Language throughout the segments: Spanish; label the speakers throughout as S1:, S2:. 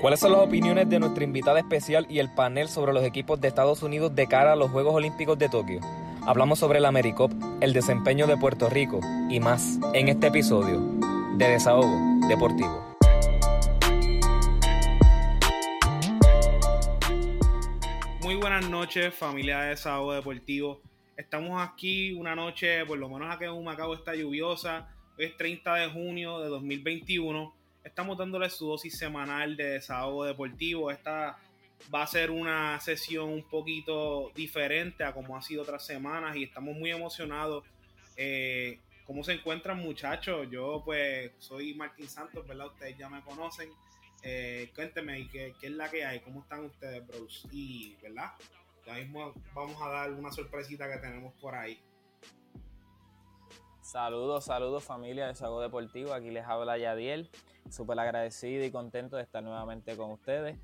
S1: ¿Cuáles son las opiniones de nuestra invitada especial y el panel sobre los equipos de Estados Unidos de cara a los Juegos Olímpicos de Tokio? Hablamos sobre el AmeriCop, el desempeño de Puerto Rico y más en este episodio de Desahogo Deportivo.
S2: Muy buenas noches, familia de Desahogo Deportivo. Estamos aquí una noche, por lo menos aquí en Humacao está lluviosa. Hoy es 30 de junio de 2021. Estamos dándole su dosis semanal de desahogo deportivo. Esta va a ser una sesión un poquito diferente a como ha sido otras semanas y estamos muy emocionados. Eh, ¿Cómo se encuentran muchachos? Yo pues soy Martín Santos, ¿verdad? Ustedes ya me conocen. Eh, cuénteme ¿qué, qué es la que hay, cómo están ustedes, bros. Y, ¿verdad? Ya mismo vamos a dar una sorpresita que tenemos por ahí.
S3: Saludos, saludos familia de Sago Deportivo. Aquí les habla Yadiel. Súper agradecido y contento de estar nuevamente con ustedes.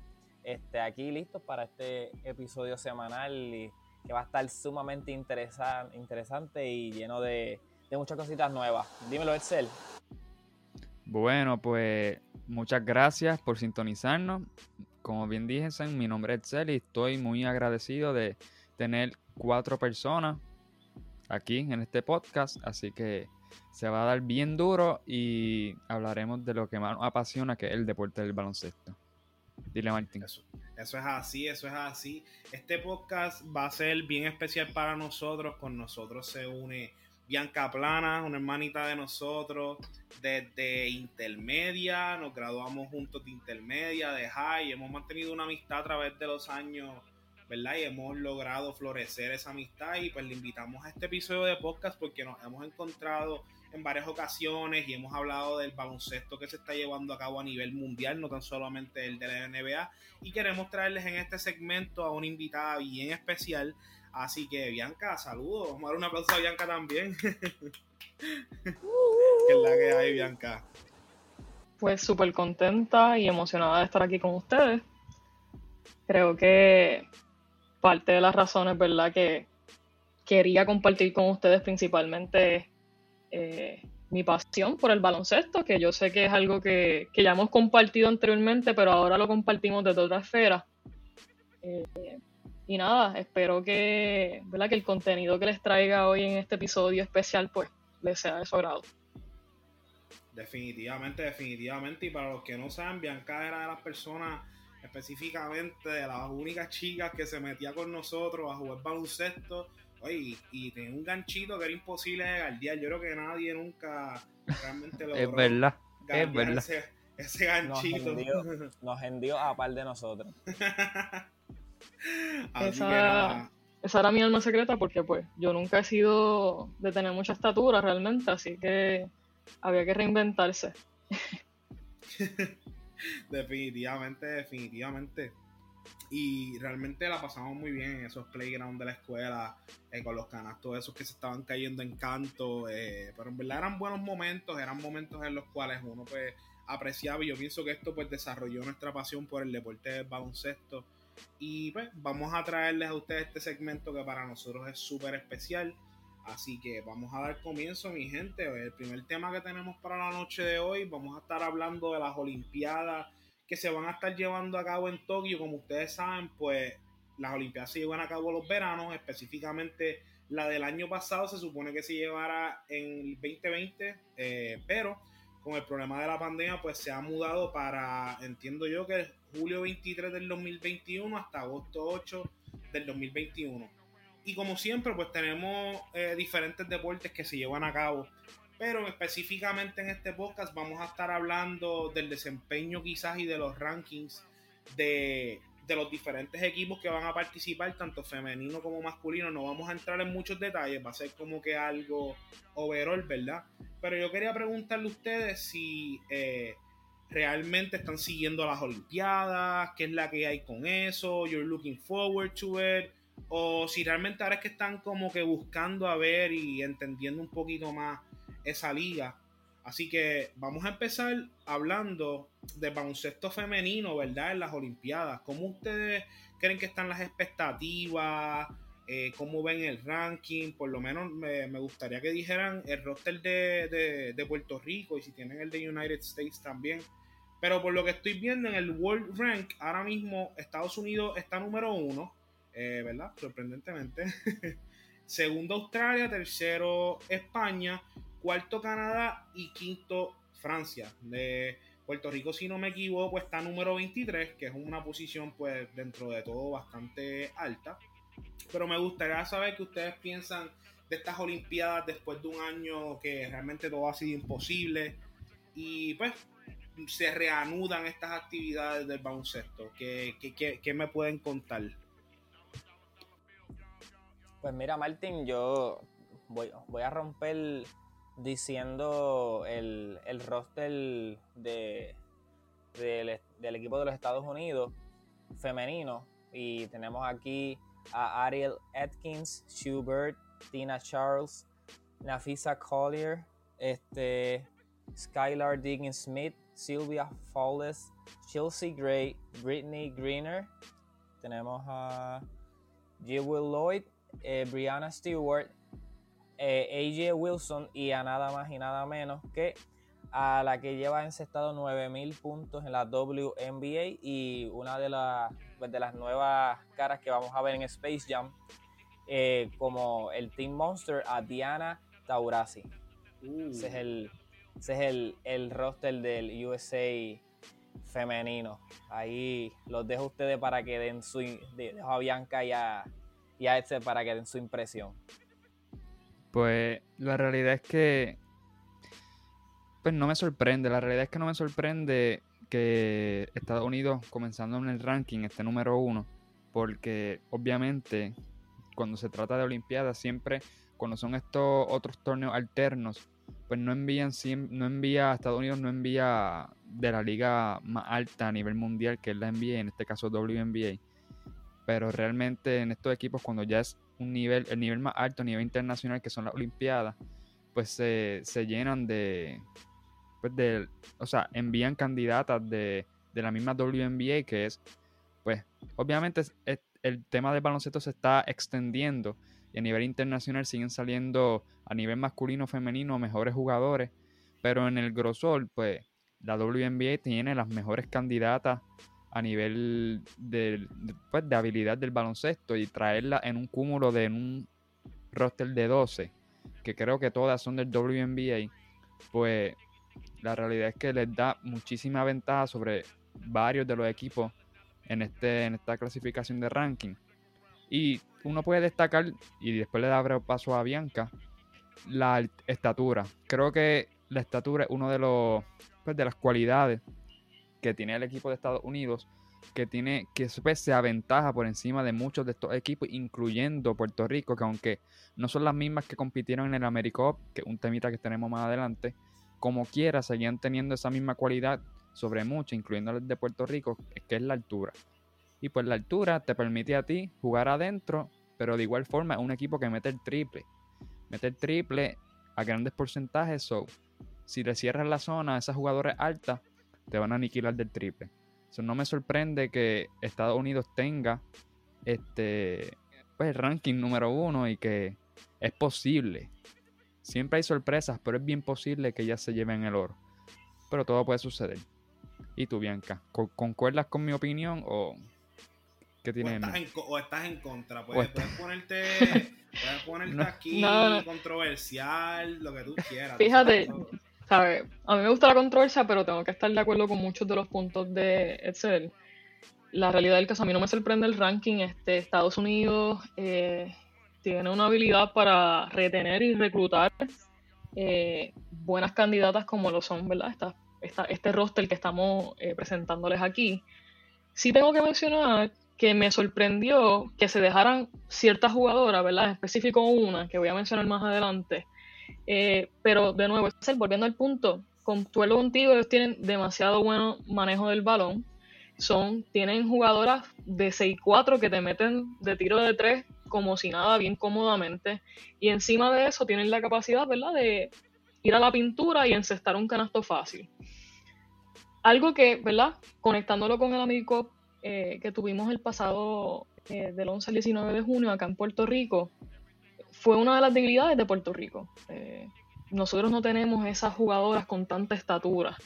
S3: Este, aquí listos para este episodio semanal que va a estar sumamente interesante y lleno de, de muchas cositas nuevas. Dímelo, Excel.
S4: Bueno, pues muchas gracias por sintonizarnos. Como bien dije, mi nombre es Excel y estoy muy agradecido de tener cuatro personas aquí en este podcast. Así que se va a dar bien duro y hablaremos de lo que más nos apasiona, que es el deporte del baloncesto. Dile, Martín.
S2: Eso, eso, es así, eso es así. Este podcast va a ser bien especial para nosotros. Con nosotros se une Bianca Plana, una hermanita de nosotros, desde intermedia. Nos graduamos juntos de intermedia, de high. Hemos mantenido una amistad a través de los años, ¿verdad? Y hemos logrado florecer esa amistad. Y pues le invitamos a este episodio de podcast porque nos hemos encontrado en varias ocasiones y hemos hablado del baloncesto que se está llevando a cabo a nivel mundial, no tan solamente el de la NBA. Y queremos traerles en este segmento a una invitada bien especial. Así que, Bianca, saludos. Vamos a dar un aplauso a Bianca también. ¿Qué es la que hay, Bianca?
S5: Pues súper contenta y emocionada de estar aquí con ustedes. Creo que parte de las razones, ¿verdad?, que quería compartir con ustedes principalmente eh, mi pasión por el baloncesto, que yo sé que es algo que, ya hemos compartido anteriormente, pero ahora lo compartimos desde otra esfera. Eh, y nada, espero que, ¿verdad? que el contenido que les traiga hoy en este episodio especial pues les sea de su agrado.
S2: Definitivamente, definitivamente. Y para los que no saben, Bianca era de las personas específicamente de las únicas chicas que se metía con nosotros a jugar baloncesto Oye, y, tenía un ganchito que era imposible de guardiar. Yo creo que nadie nunca realmente lo
S4: Es verdad, es verdad.
S2: Ese, ganchito.
S3: Nos hendió, a par de nosotros.
S5: esa, esa era mi alma secreta porque pues yo nunca he sido de tener mucha estatura realmente, así que había que reinventarse.
S2: definitivamente, definitivamente y realmente la pasamos muy bien en esos playgrounds de la escuela, eh, con los canastos esos que se estaban cayendo en canto, eh, pero en verdad eran buenos momentos, eran momentos en los cuales uno pues apreciaba y yo pienso que esto pues desarrolló nuestra pasión por el deporte del baloncesto y pues vamos a traerles a ustedes este segmento que para nosotros es súper especial. Así que vamos a dar comienzo, mi gente. El primer tema que tenemos para la noche de hoy, vamos a estar hablando de las Olimpiadas que se van a estar llevando a cabo en Tokio. Como ustedes saben, pues las Olimpiadas se llevan a cabo los veranos, específicamente la del año pasado se supone que se llevara en el 2020, eh, pero con el problema de la pandemia, pues se ha mudado para, entiendo yo, que julio 23 del 2021 hasta agosto 8 del 2021. Y como siempre, pues tenemos eh, diferentes deportes que se llevan a cabo pero específicamente en este podcast vamos a estar hablando del desempeño quizás y de los rankings de, los diferentes equipos que van a participar, tanto femenino como masculino. No vamos a entrar en muchos detalles, va a ser como que algo overall, ¿verdad? Pero yo quería preguntarle a ustedes si eh, realmente están siguiendo las Olimpiadas, qué es la que hay con eso, you're looking forward to it, o si realmente ahora es que están como que buscando a ver y entendiendo un poquito más esa liga. Así que vamos a empezar hablando de baloncesto femenino, ¿verdad? En las Olimpiadas. ¿Cómo ustedes creen que están las expectativas? Eh, ¿Cómo ven el ranking? Por lo menos me, gustaría que dijeran el roster de, de, Puerto Rico y si tienen el de United States también. Pero por lo que estoy viendo en el World Rank, ahora mismo Estados Unidos está número uno, eh, ¿verdad? Sorprendentemente. Segundo Australia, tercero España, cuarto Canadá y quinto Francia. De Puerto Rico, si no me equivoco, está número 23, que es una posición pues dentro de todo bastante alta. Pero me gustaría saber qué ustedes piensan de estas Olimpiadas después de un año que realmente todo ha sido imposible. Y pues se reanudan estas actividades del baloncesto? ¿Qué, qué, me pueden contar?
S3: Pues mira, Martín, yo voy, a romper diciendo el, el roster de, del equipo de los Estados Unidos femenino. Y tenemos aquí a Ariel Atkins, Schubert, Tina Charles, Nafisa Collier, este, Skylar Diggins Smith, Sylvia Fowles, Chelsea Gray, Brittany Greener, tenemos a Jewel Lloyd, eh, Brianna Stewart, eh, AJ Wilson y a nada más y nada menos que a la que lleva encestado 9000 puntos en la WNBA y una de, las pues, de las nuevas caras que vamos a ver en Space Jam eh, como el Team Monster a Diana Taurasi. Ese es el ese es el, el roster del USA femenino. Ahí los dejo a ustedes para que den su. Dejo a Bianca y a, y a este para que den su impresión.
S4: Pues la realidad es que. Pues no me sorprende. La realidad es que no me sorprende que Estados Unidos, comenzando en el ranking, esté número uno. Porque obviamente, cuando se trata de Olimpiadas, siempre, cuando son estos otros torneos alternos, pues no envían no envía Estados Unidos no envía de la liga más alta a nivel mundial que es la NBA, en este caso WNBA. Pero realmente en estos equipos cuando ya es un nivel, el nivel más alto a nivel internacional que son las Olimpiadas, pues se, llenan de, pues de, o sea, envían candidatas de, de la misma WNBA que es, pues obviamente el tema del baloncesto se está extendiendo y a nivel internacional siguen saliendo a nivel masculino femenino mejores jugadores, pero en el grosor, pues la WNBA tiene las mejores candidatas a nivel de, pues, de habilidad del baloncesto y traerla en un cúmulo de un roster de 12, que creo que todas son del WNBA, pues la realidad es que les da muchísima ventaja sobre varios de los equipos en, este, en esta clasificación de ranking. Y uno puede destacar, y después le da paso a Bianca, la estatura. Creo que la estatura es uno de los pues, de las cualidades que tiene el equipo de Estados Unidos, que tiene que pues, se aventaja por encima de muchos de estos equipos, incluyendo Puerto Rico, que aunque no son las mismas que compitieron en el AmeriCup, que es un temita que tenemos más adelante, como quiera, seguían teniendo esa misma cualidad sobre muchos, incluyendo el de Puerto Rico, que es la altura. Y pues la altura te permite a ti jugar adentro, pero de igual forma es un equipo que mete el triple. Mete el triple a grandes porcentajes, so si le cierras la zona a esas jugadores altas, te van a aniquilar del triple. So, no me sorprende que Estados Unidos tenga este pues, el ranking número uno y que es posible. Siempre hay sorpresas, pero es bien posible que ya se lleven el oro. Pero todo puede suceder. ¿Y tú, Bianca? ¿Concuerdas con mi opinión o
S2: o, estás en, contra. Puedes, ponerte, puedes ponerte aquí controversial, lo que tú quieras.
S5: Fíjate, A mí me gusta la controversia, pero tengo que estar de acuerdo con muchos de los puntos de Excel. La realidad del caso, a mí no me sorprende el ranking. Este, Estados Unidos eh, tiene una habilidad para retener y reclutar eh, buenas candidatas como lo son, ¿verdad? Esta, este roster que estamos eh, presentándoles aquí. Sí tengo que mencionar que me sorprendió que se dejaran ciertas jugadoras, ¿verdad? En específico una, que voy a mencionar más adelante. Eh, pero de nuevo, volviendo al punto, contuelo contigo, ellos tienen demasiado buen manejo del balón. Son, tienen jugadoras de 6-4 que te meten de tiro de 3 como si nada, bien cómodamente. Y encima de eso tienen la capacidad, ¿verdad?, de ir a la pintura y encestar un canasto fácil. Algo que, ¿verdad? Conectándolo con el amigo eh, que tuvimos el pasado eh, del 11 al 19 de junio acá en Puerto Rico fue una de las debilidades de Puerto Rico. Eh, nosotros no tenemos esas jugadoras con tanta estatura.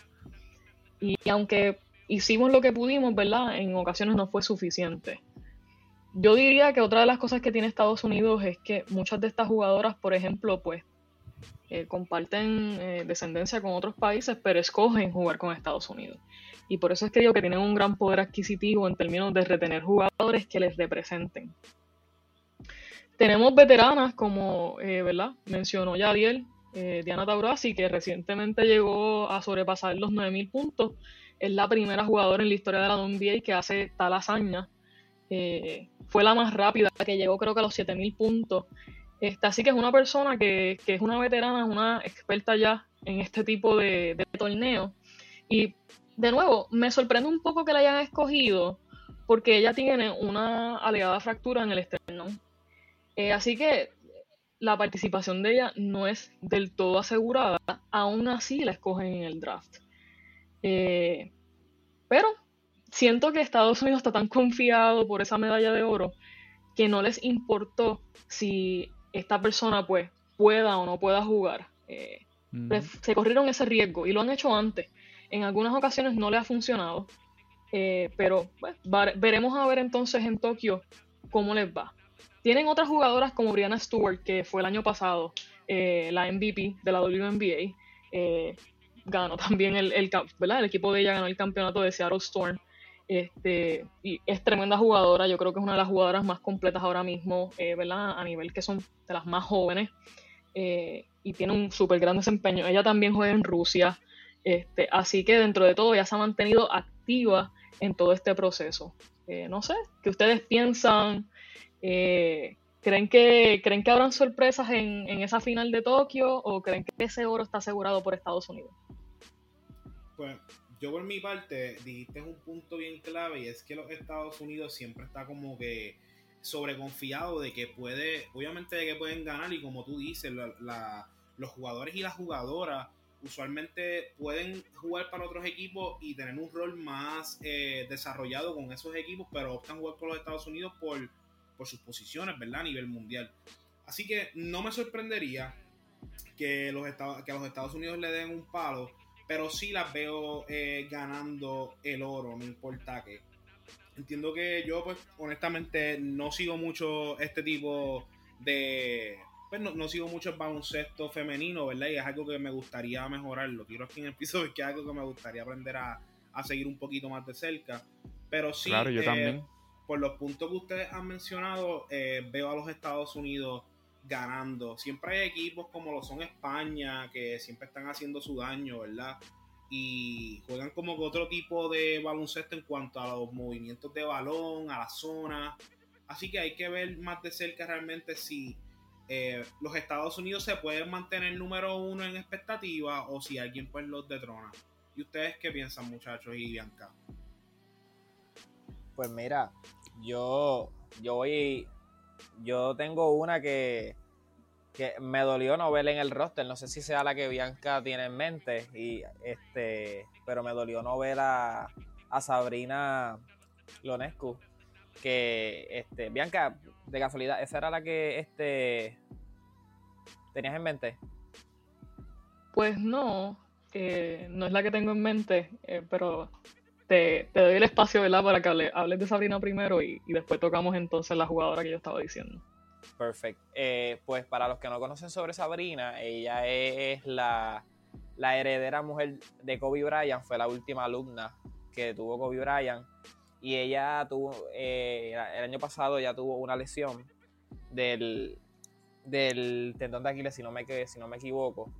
S5: Y aunque hicimos lo que pudimos, ¿verdad? En ocasiones no fue suficiente. Yo diría que otra de las cosas que tiene Estados Unidos es que muchas de estas jugadoras, por ejemplo, pues eh, comparten eh, descendencia con otros países, pero escogen jugar con Estados Unidos. Y por eso es que digo que tienen un gran poder adquisitivo en términos de retener jugadores que les representen. Tenemos veteranas como, eh, ¿verdad? Mencionó Yadiel, Diana Taurasi, que recientemente llegó a sobrepasar los 9.000 puntos. Es la primera jugadora en la historia de la NBA que hace tal hazaña. fue la más rápida, que llegó creo que a los 7.000 puntos este, así que es una persona que, es una veterana, es una experta ya en este tipo de, de torneo. Y de nuevo, me sorprende un poco que la hayan escogido porque ella tiene una alegada fractura en el esternón. Eh, así que la participación de ella no es del todo asegurada, aún así la escogen en el draft. Eh, pero siento que Estados Unidos está tan confiado por esa medalla de oro que no les importó si esta persona pues pueda o no pueda jugar. Eh, pues, se corrieron ese riesgo y lo han hecho antes. En algunas ocasiones no le ha funcionado, eh, pero pues, veremos a ver entonces en Tokio cómo les va. Tienen otras jugadoras como Brianna Stewart, que fue el año pasado eh, la MVP de la WNBA. ganó también el, el, el equipo de ella ganó el campeonato de Seattle Storm. Este, y es tremenda jugadora, yo creo que es una de las jugadoras más completas ahora mismo, eh, ¿verdad? A nivel que son de las más jóvenes. Eh, y tiene un súper gran desempeño. Ella también juega en Rusia. Este, así que dentro de todo ya se ha mantenido activa en todo este proceso. Eh, no sé, ¿qué ustedes piensan? ¿Creen, que, ¿Creen que habrán sorpresas en, en esa final de Tokio o creen que ese oro está asegurado por Estados Unidos?
S2: Pues yo por mi parte dijiste un punto bien clave y es que los Estados Unidos siempre está como que sobreconfiado de que puede, obviamente de que pueden ganar y como tú dices, los jugadores y las jugadoras usualmente pueden jugar para otros equipos y tener un rol más eh, desarrollado con esos equipos, pero optan jugar con los Estados Unidos por, por sus posiciones, ¿verdad? A nivel mundial. Así que no me sorprendería que, los que a los Estados Unidos le den un palo pero sí las veo eh, ganando el oro, no importa qué. Entiendo que yo, pues, honestamente, no sigo mucho este tipo de. Pues no, sigo mucho el baloncesto femenino, ¿verdad? Y es algo que me gustaría mejorar. Lo tiro aquí en el piso porque es algo que me gustaría aprender a, seguir un poquito más de cerca. Pero sí,
S4: claro, yo también.
S2: Por los puntos que ustedes han mencionado, eh, veo a los Estados Unidos ganando. Siempre hay equipos como lo son España, que siempre están haciendo su daño, ¿verdad? Y juegan como otro tipo de baloncesto en cuanto a los movimientos de balón, a la zona. Así que hay que ver más de cerca realmente si eh, los Estados Unidos se pueden mantener número uno en expectativa o si alguien pues los detrona. ¿Y ustedes qué piensan, muchachos y Bianca?
S3: Pues mira, yo, yo voy yo tengo una que, que me dolió no ver en el roster. No sé si sea la que Bianca tiene en mente. Y este, pero me dolió no ver a, Sabrina Lonescu. Que este, Bianca, de casualidad, esa era la que este tenías en mente.
S5: Pues no, no es la que tengo en mente, eh, pero te, doy el espacio, ¿verdad? Para que hables de Sabrina primero y, después tocamos entonces la jugadora que yo estaba diciendo.
S3: Perfecto. Eh, pues para los que no conocen sobre Sabrina, ella es la, heredera mujer de Kobe Bryant, fue la última alumna que tuvo Kobe Bryant. Y ella tuvo, eh, el año pasado ya tuvo una lesión del, del tendón de Aquiles, si no me, si no me equivoco.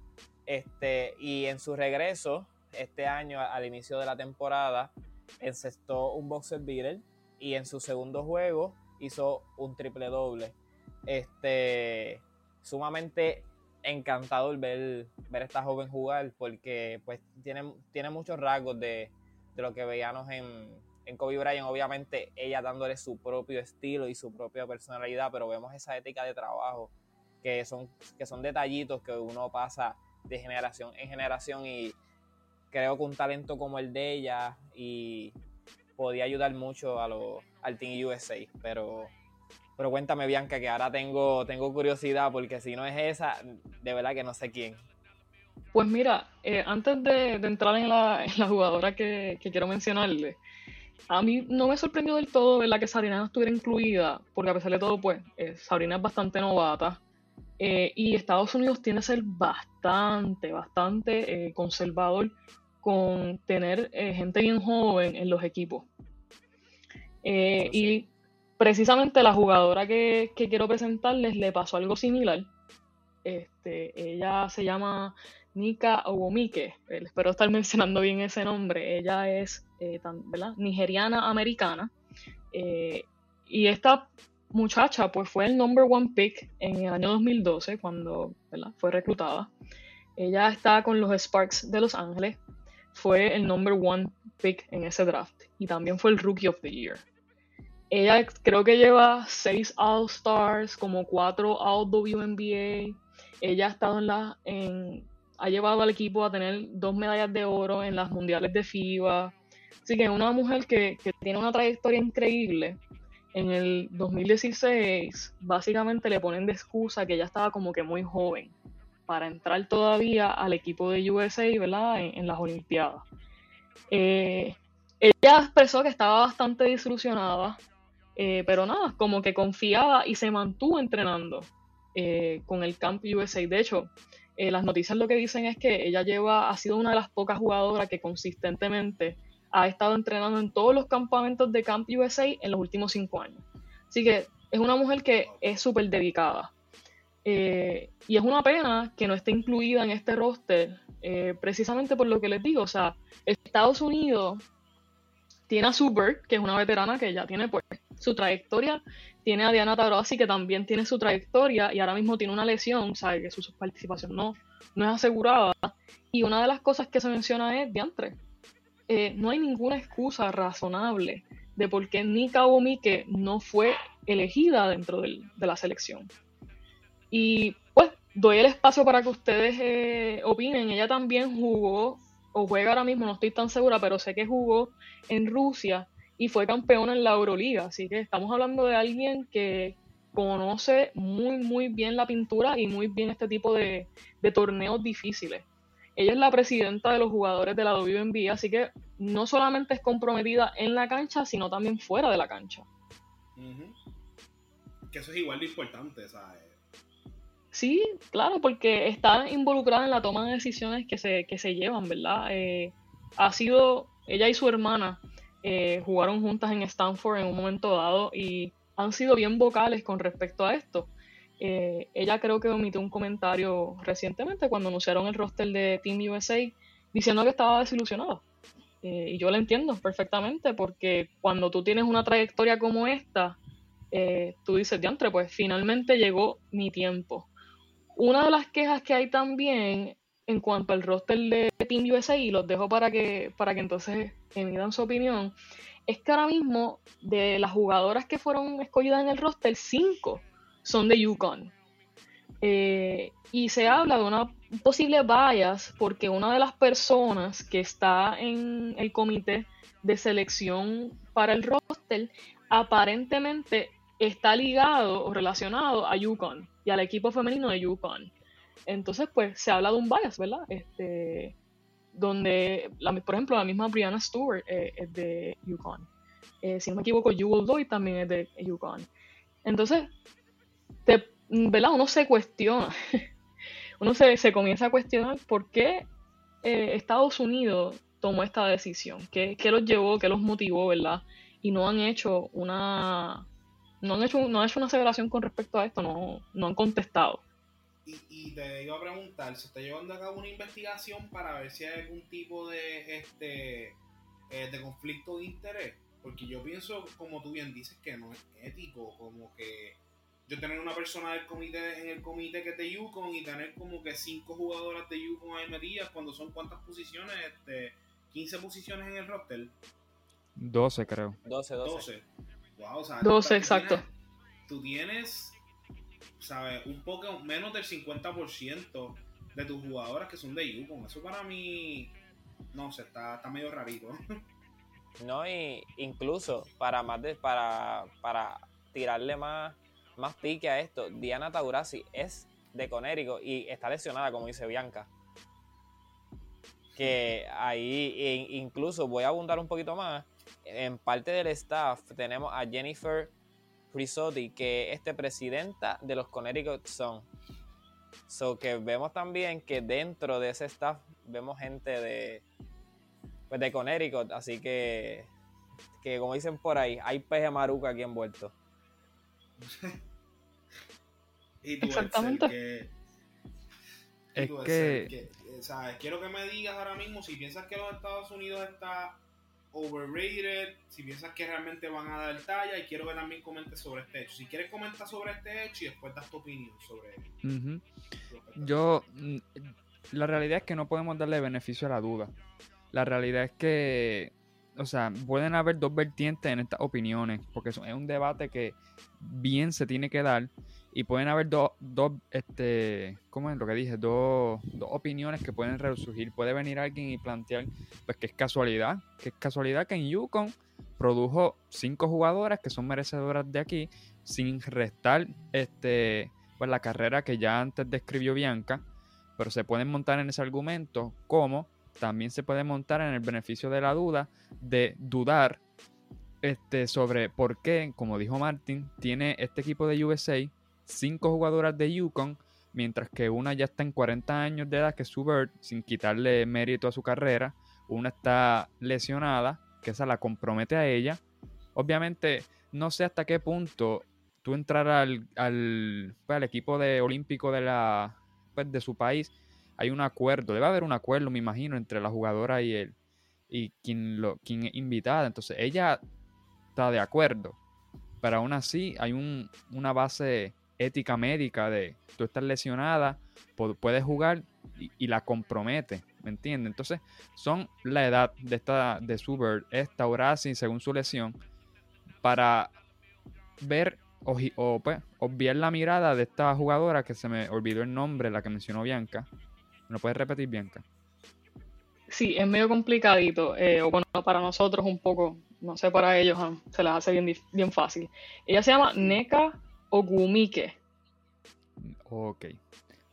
S3: Este, y en su regreso, este año, al inicio de la temporada, encestó un boxer beater y en su segundo juego hizo un triple doble. Este, sumamente encantado ver, ver a esta joven jugar porque pues tiene, tiene muchos rasgos de, lo que veíamos en, en Kobe Bryant. Obviamente ella dándole su propio estilo y su propia personalidad, pero vemos esa ética de trabajo que son, que son detallitos que uno pasa de generación en generación y creo que un talento como el de ella y podía ayudar mucho a lo, al Team USA, pero pero cuéntame Bianca que ahora tengo tengo curiosidad porque si no es esa, de verdad que no sé quién.
S5: Pues mira, eh, antes de, entrar en la, jugadora que, quiero mencionarle, a mí no me sorprendió del todo la que Sabrina no estuviera incluida, porque a pesar de todo, pues eh, Sabrina es bastante novata. Eh, y Estados Unidos tiene que ser bastante, bastante conservador con tener gente bien joven en los equipos. y precisamente la jugadora que, que, quiero presentarles le pasó algo similar. Este, ella se llama Nika Owomike, eh, espero estar mencionando bien ese nombre, ella es eh, nigeriana americana. Eh, y esta muchacha pues fue el number one pick en el año 2012 cuando fue reclutada. Ella está con los Sparks de Los Ángeles, fue el number one pick en ese draft y también fue el Rookie of the Year. Ella creo que lleva seis All Stars, como cuatro All WNBA. Ella ha estado en la, ha llevado al equipo a tener dos medallas de oro en las mundiales de FIBA. Así que es una mujer que, tiene una trayectoria increíble. En el 2016, básicamente le ponen de excusa que ella estaba como que muy joven para entrar todavía al equipo de USA, ¿verdad? En, las Olimpiadas. Eh, ella expresó que estaba bastante desilusionada, eh, pero nada, como que confiaba y se mantuvo entrenando eh, con el Camp USA. De hecho, eh, las noticias lo que dicen es que ella lleva, ha sido una de las pocas jugadoras que consistentemente ha estado entrenando en todos los campamentos de Camp USA en los últimos cinco años. Así que es una mujer que es súper dedicada. Eh, y es una pena que no esté incluida en este roster, eh, precisamente por lo que les digo. O sea, Estados Unidos tiene a Super, que es una veterana que ya tiene pues su trayectoria tiene a Diana Taurasi, que también tiene su trayectoria y ahora mismo tiene una lesión, sabe que su, participación no, no es asegurada. Y una de las cosas que se menciona es, diantre, eh, no hay ninguna excusa razonable de por qué Nika Omike no fue elegida dentro de la selección. Y pues doy el espacio para que ustedes eh, opinen. Ella también jugó, o juega ahora mismo, no estoy tan segura, pero sé que jugó en Rusia y fue campeona en la Euroliga. Así que estamos hablando de alguien que conoce muy, muy bien la pintura y muy bien este tipo de, torneos difíciles. Ella es la presidenta de los jugadores de la WNBA, así que no solamente es comprometida en la cancha, sino también fuera de la cancha.
S2: Que eso es igual de importante, ¿sabes?
S5: Sí, claro, porque está involucrada en la toma de decisiones que se, que se llevan, ¿verdad? Eh, ha sido ella y su hermana eh, jugaron juntas en Stanford en un momento dado y han sido bien vocales con respecto a esto. Eh, ella creo que omitió un comentario recientemente cuando anunciaron el roster de Team USA diciendo que estaba desilusionada. Eh, y yo la entiendo perfectamente porque cuando tú tienes una trayectoria como esta, tú dices, diantre, pues finalmente llegó mi tiempo. Una de las quejas que hay también en cuanto al roster de Team USA, y los dejo para que, para que entonces emitan su opinión, es que ahora mismo de las jugadoras que fueron escogidas en el roster, cinco son de Yukon. Eh, y se habla de una posible bias porque una de las personas que está en el comité de selección para el roster aparentemente está ligado o relacionado a Yukon y al equipo femenino de Yukon. Entonces, pues se habla de un bias, ¿verdad? Este, donde, por ejemplo, la misma Brianna Stewart eh, es de Yukon. Eh, si no me equivoco, Jewel Doy también es de Yukon. Entonces, ¿verdad? Uno se cuestiona, uno se, comienza a cuestionar por qué eh, Estados Unidos tomó esta decisión, ¿Qué, qué los llevó, qué los motivó, ¿verdad? Y no han hecho una, no han hecho, no han hecho una aseveración con respecto a esto, no, no han contestado.
S2: Y, te iba a preguntar, ¿se está llevando a cabo una investigación para ver si hay algún tipo de este eh, de conflicto de interés? Porque yo pienso, como tú bien dices, que no es ético, como que yo tener una persona del comité en el comité que es de Yukon y tener como que cinco jugadoras de Yukon ahí metidas cuando son cuántas posiciones, este, 15 posiciones en el roster.
S4: 12 creo.
S3: 12, 12.
S5: 12, exacto.
S2: tú tienes ¿sabes? Un poco menos del 50% de tus jugadoras que son de Yukon. Eso para mí, no sé, está, está medio rarito.
S3: No, y incluso para más de, para, para tirarle más, más pique a esto, Diana Taurasi es de Conérico y está lesionada, como dice Bianca. que ahí e incluso voy a abundar un poquito más. En parte del staff tenemos a Jennifer Risotti, que es este presidenta de los Connecticut Sun. So que vemos también que dentro de ese staff vemos gente de, pues de Connecticut, así que, que como dicen por ahí, hay peje maruca aquí envuelto.
S2: y tú,
S5: Exactamente.
S2: que,
S4: Es
S2: tú,
S4: que-
S2: que, eh, ¿sabes? Quiero que me digas ahora mismo si piensas que los Estados Unidos está overrated, si piensas que realmente van a dar talla y quiero que también comentes sobre este hecho. Si quieres comentar sobre este hecho y después das tu opinión sobre él.
S4: Yo, mm, la realidad es que no podemos darle beneficio a la duda. La realidad es que, o sea, pueden haber dos vertientes en estas opiniones, porque es un debate que bien se tiene que dar y pueden haber dos, dos este, ¿cómo es lo que dije? Dos, dos opiniones que pueden resurgir. Puede venir alguien y plantear, pues que es casualidad, que es casualidad que en Yukon produjo cinco jugadoras que son merecedoras de aquí, sin restar, este, pues la carrera que ya antes describió Bianca, pero se pueden montar en ese argumento como también se puede montar en el beneficio de la duda de dudar este, sobre por qué, como dijo Martin, tiene este equipo de USA cinco jugadoras de Yukon, mientras que una ya está en 40 años de edad, que es Subert, sin quitarle mérito a su carrera, una está lesionada, que esa la compromete a ella. Obviamente, no sé hasta qué punto tú entrar al, al, pues, al equipo de olímpico de la pues, de su país, hay un acuerdo, debe haber un acuerdo, me imagino, entre la jugadora y él y quien lo quien es invitada. Entonces, ella está de acuerdo. Pero aún así hay un, una base ética médica de tú estás lesionada, pu- puedes jugar y, la compromete, ¿me entiendes? Entonces, son la edad de esta de Subert, esta Horaci, según su lesión, para ver o, o, pues, obviar la mirada de esta jugadora que se me olvidó el nombre, la que mencionó Bianca. ¿Me lo puedes repetir, Bianca?
S5: Sí, es medio complicadito, eh, o bueno, para nosotros un poco, no sé, para ellos ah, se les hace bien, bien fácil. Ella se llama Neka Ogumike.
S4: Ok.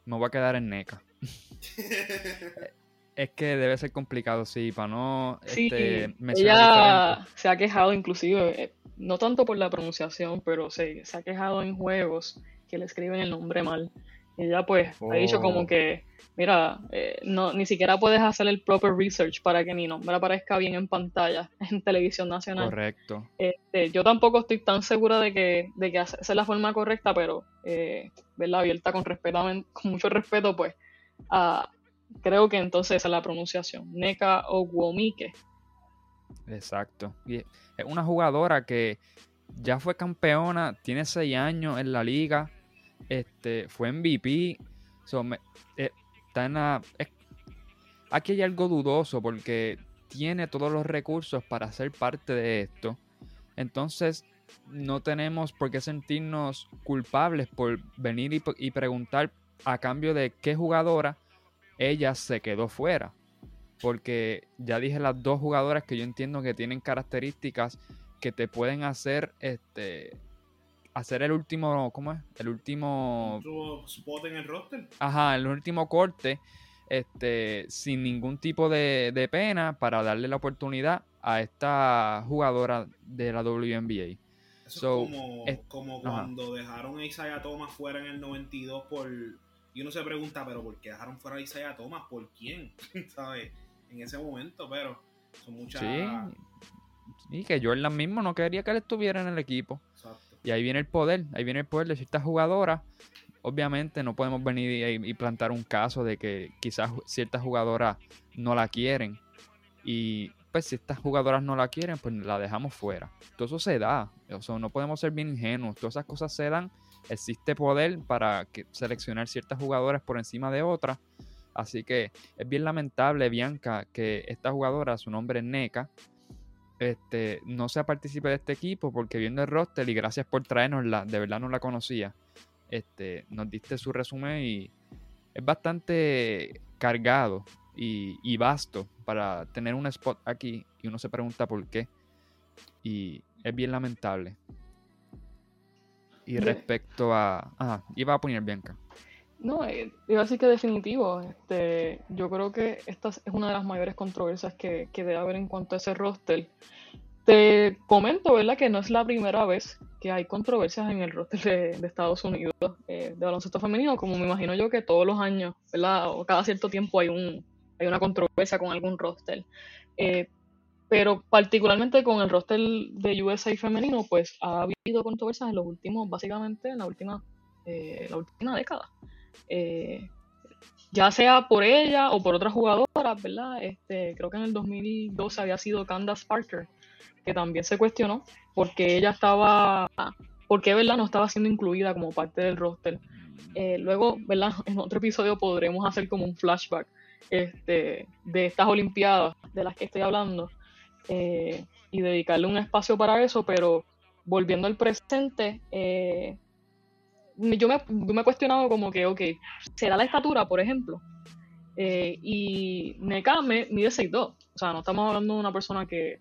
S4: Me voy a quedar en NECA. Es que debe ser complicado, sí, para no
S5: Sí,
S4: este,
S5: ella se ha quejado inclusive, eh, no tanto por la pronunciación, pero se, se ha quejado en juegos que le escriben el nombre mal. Ella pues ha dicho como que, mira, eh, no, ni siquiera puedes hacer el proper research para que mi nombre aparezca bien en pantalla en televisión nacional.
S4: Correcto.
S5: Este, yo tampoco estoy tan segura de que, de que esa es la forma correcta, pero eh, verla abierta con respeto, con mucho respeto, pues creo que entonces esa es la pronunciación. Neka Ogwomike.
S4: Exacto. Y es una jugadora que ya fue campeona, tiene seis años en la liga, este, fue MVP. so, eh, está en la- aquí hay algo dudoso porque tiene todos los recursos para ser parte de esto. Entonces, no tenemos por qué sentirnos culpables por venir y, y preguntar a cambio de qué jugadora ella se quedó fuera porque ya dije las dos jugadoras que yo entiendo que tienen características que te pueden hacer este hacer el último ¿cómo es? el último
S2: spot en el roster.
S4: ajá el último corte este sin ningún tipo de, de pena para darle la oportunidad a esta jugadora de la WNBA
S2: Eso
S4: So,
S2: es como,
S4: es-
S2: como
S4: ajá.
S2: cuando dejaron a Isaiah Thomas fuera en el 92 por... Y uno se pregunta, pero ¿por qué dejaron fuera a Isaiah Thomas? ¿Por quién? ¿Sabes? En ese momento, pero son muchas...
S4: sí y que Jordan mismo no quería que él estuviera en el equipo. Y ahí viene el poder, ahí viene el poder de ciertas jugadoras. Obviamente no podemos venir y, plantar un caso de que quizás ciertas jugadoras no la quieren. Y pues si estas jugadoras no la quieren, pues la dejamos fuera. Todo eso se da. O sea, no podemos ser bien ingenuos. Todas esas cosas se dan. Existe poder para que- seleccionar ciertas jugadoras por encima de otras. Así que es bien lamentable, Bianca, que esta jugadora, su nombre es NECA, este, no sea partícipe de este equipo porque viendo el roster y gracias por traernosla, de verdad no la conocía. Este, nos diste su resumen y es bastante cargado y, y vasto para tener un spot aquí y uno se pregunta por qué. Y es bien lamentable. Y respecto a... Ajá, iba a poner Bianca.
S5: No, eh, iba a decir que definitivo. Este, yo creo que esta es una de las mayores controversias que, que debe haber en cuanto a ese roster. Te comento, ¿verdad? Que no es la primera vez que hay controversias en el roster de, Estados Unidos eh, de baloncesto femenino, como me imagino yo que todos los años, ¿verdad? O cada cierto tiempo hay, un, hay una controversia con algún roster. Eh, pero particularmente con el roster de USA femenino, pues ha habido controversias en los últimos, básicamente en la última, eh, la última década. Ya sea por ella o por otras jugadoras, ¿verdad? Este, creo que en el 2012 había sido Candace Parker, que también se cuestionó porque ella estaba, porque verdad no estaba siendo incluida como parte del roster. Eh, luego, ¿verdad? En otro episodio podremos hacer como un flashback este, de estas Olimpiadas de las que estoy hablando eh, y dedicarle un espacio para eso, pero volviendo al presente, eh, yo, me, yo me he cuestionado como que, ok, ¿será la estatura, por ejemplo? y Neka me mide 6'2, o sea, no estamos hablando de una persona que,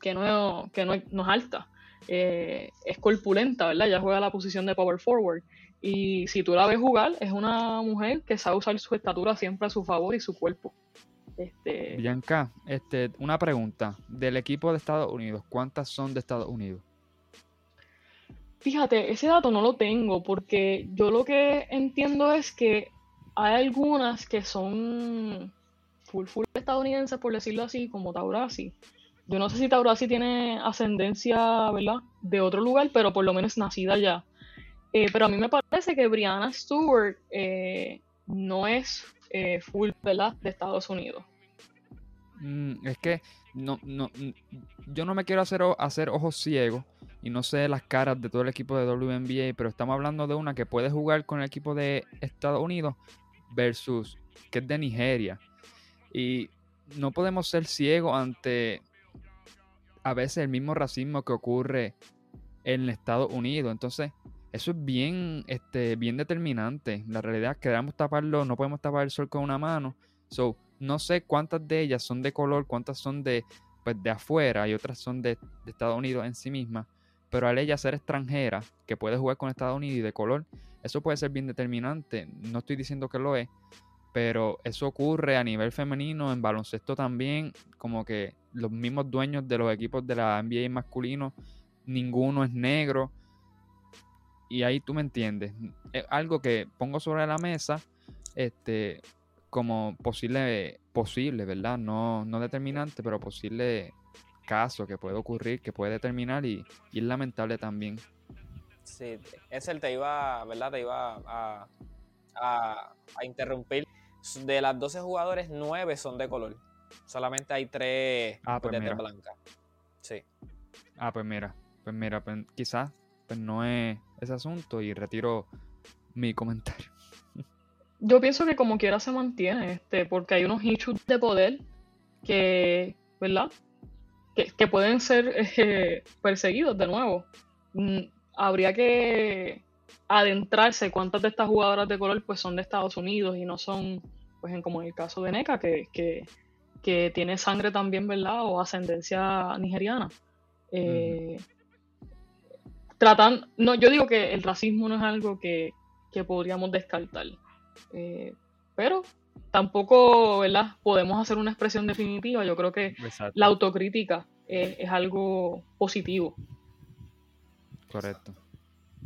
S5: que no, que no, es alta. Eh, es corpulenta, ¿verdad? Ella juega la posición de power forward. Y si tú la ves jugar, es una mujer que sabe usar su estatura siempre a su favor y su cuerpo.
S4: Este... Bianca, este, una pregunta. Del equipo de Estados Unidos, ¿cuántas son de Estados Unidos?
S5: Fíjate, ese dato no lo tengo porque yo lo que entiendo es que hay algunas que son full full estadounidenses, por decirlo así, como Taurasi, yo no sé si Taurasi tiene ascendencia, ¿verdad? De otro lugar, pero por lo menos nacida allá. Eh, pero a mí me parece que Brianna Stewart eh, no es eh, full, ¿verdad? De Estados Unidos.
S4: Mm, es que no, no, yo no me quiero hacer, hacer ojos ciegos no sé las caras de todo el equipo de WNBA, pero estamos hablando de una que puede jugar con el equipo de Estados Unidos versus que es de Nigeria. Y no podemos ser ciegos ante a veces el mismo racismo que ocurre en Estados Unidos. Entonces, eso es bien, este, bien determinante. La realidad es que taparlo, no podemos tapar el sol con una mano. So, no sé cuántas de ellas son de color, cuántas son de, pues, de afuera y otras son de, Estados Unidos en sí misma. Pero al ella ser extranjera, que puede jugar con Estados Unidos y de color, eso puede ser bien determinante. No estoy diciendo que lo es, pero eso ocurre a nivel femenino, en baloncesto también, como que los mismos dueños de los equipos de la NBA masculino, ninguno es negro. Y ahí tú me entiendes. Es algo que pongo sobre la mesa este, como posible, posible, ¿verdad? No, no determinante, pero posible caso que puede ocurrir, que puede determinar y, es lamentable también.
S3: Sí, es el te iba, ¿verdad? Te iba a, a, a interrumpir. De las 12 jugadores, 9 son de color. Solamente hay tres
S4: ah, pues
S3: de blanca. Sí.
S4: Ah, pues mira, pues mira, pues quizás pues no es ese asunto y retiro mi comentario.
S5: Yo pienso que como quiera se mantiene, este, porque hay unos issues de poder que, ¿verdad? Que, pueden ser eh, perseguidos de nuevo. Mm, habría que adentrarse cuántas de estas jugadoras de color pues son de Estados Unidos y no son, pues en, como en el caso de NECA, que, que que tiene sangre también, ¿verdad? O ascendencia nigeriana. Eh, tratan, no, yo digo que el racismo no es algo que, podríamos descartar. Eh, pero tampoco, ¿verdad? Podemos hacer una expresión definitiva. Yo creo que la autocrítica es algo positivo.
S4: Correcto.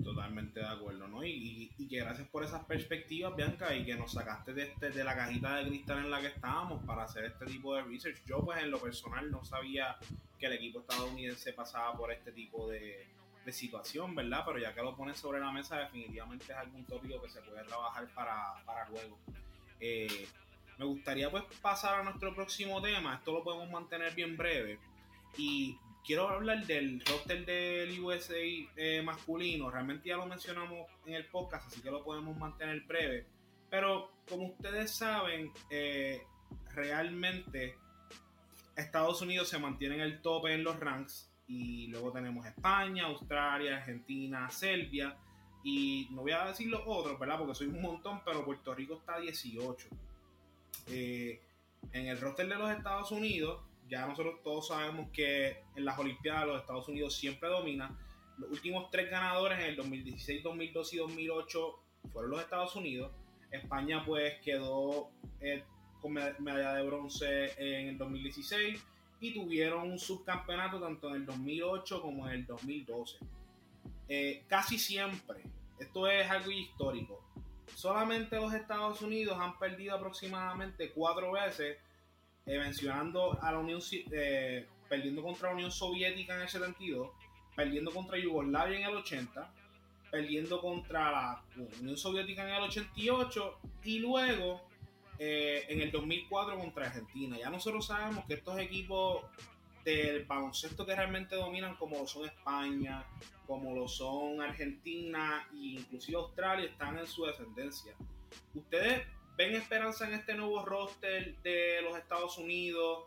S2: Totalmente de acuerdo, ¿no? Y, que gracias por esas perspectivas, Bianca, y que nos sacaste de, este, de la cajita de cristal en la que estábamos para hacer este tipo de research. Yo, pues, en lo personal no sabía que el equipo estadounidense pasaba por este tipo de, situación, ¿verdad? Pero ya que lo pones sobre la mesa, definitivamente es algún tópico que se puede trabajar para, para luego. Eh, me gustaría, pues, pasar a nuestro próximo tema. Esto lo podemos mantener bien breve. Y quiero hablar del roster del USA eh, masculino. Realmente ya lo mencionamos en el podcast, así que lo podemos mantener breve. Pero como ustedes saben, eh, realmente Estados Unidos se mantiene en el tope en los ranks. Y luego tenemos España, Australia, Argentina, Serbia. Y no voy a decir los otros, ¿verdad? Porque soy un montón, pero Puerto Rico está 18. Eh, en el roster de los Estados Unidos ya nosotros todos sabemos que en las Olimpiadas los Estados Unidos siempre domina. Los últimos tres ganadores en el 2016, 2012 y 2008 fueron los Estados Unidos. España pues quedó eh, con medalla de bronce en el 2016 y tuvieron un subcampeonato tanto en el 2008 como en el 2012. Eh, casi siempre, esto es algo histórico, solamente los Estados Unidos han perdido aproximadamente cuatro veces, eh, mencionando a la Unión, eh, perdiendo contra la Unión Soviética en el 72, perdiendo contra Yugoslavia en el 80, perdiendo contra la Unión Soviética en el 88 y luego eh, en el 2004 contra Argentina. Ya nosotros sabemos que estos equipos del baloncesto que realmente dominan, como lo son España, como lo son Argentina e inclusive Australia, están en su descendencia. ¿Ustedes ven esperanza en este nuevo roster de los Estados Unidos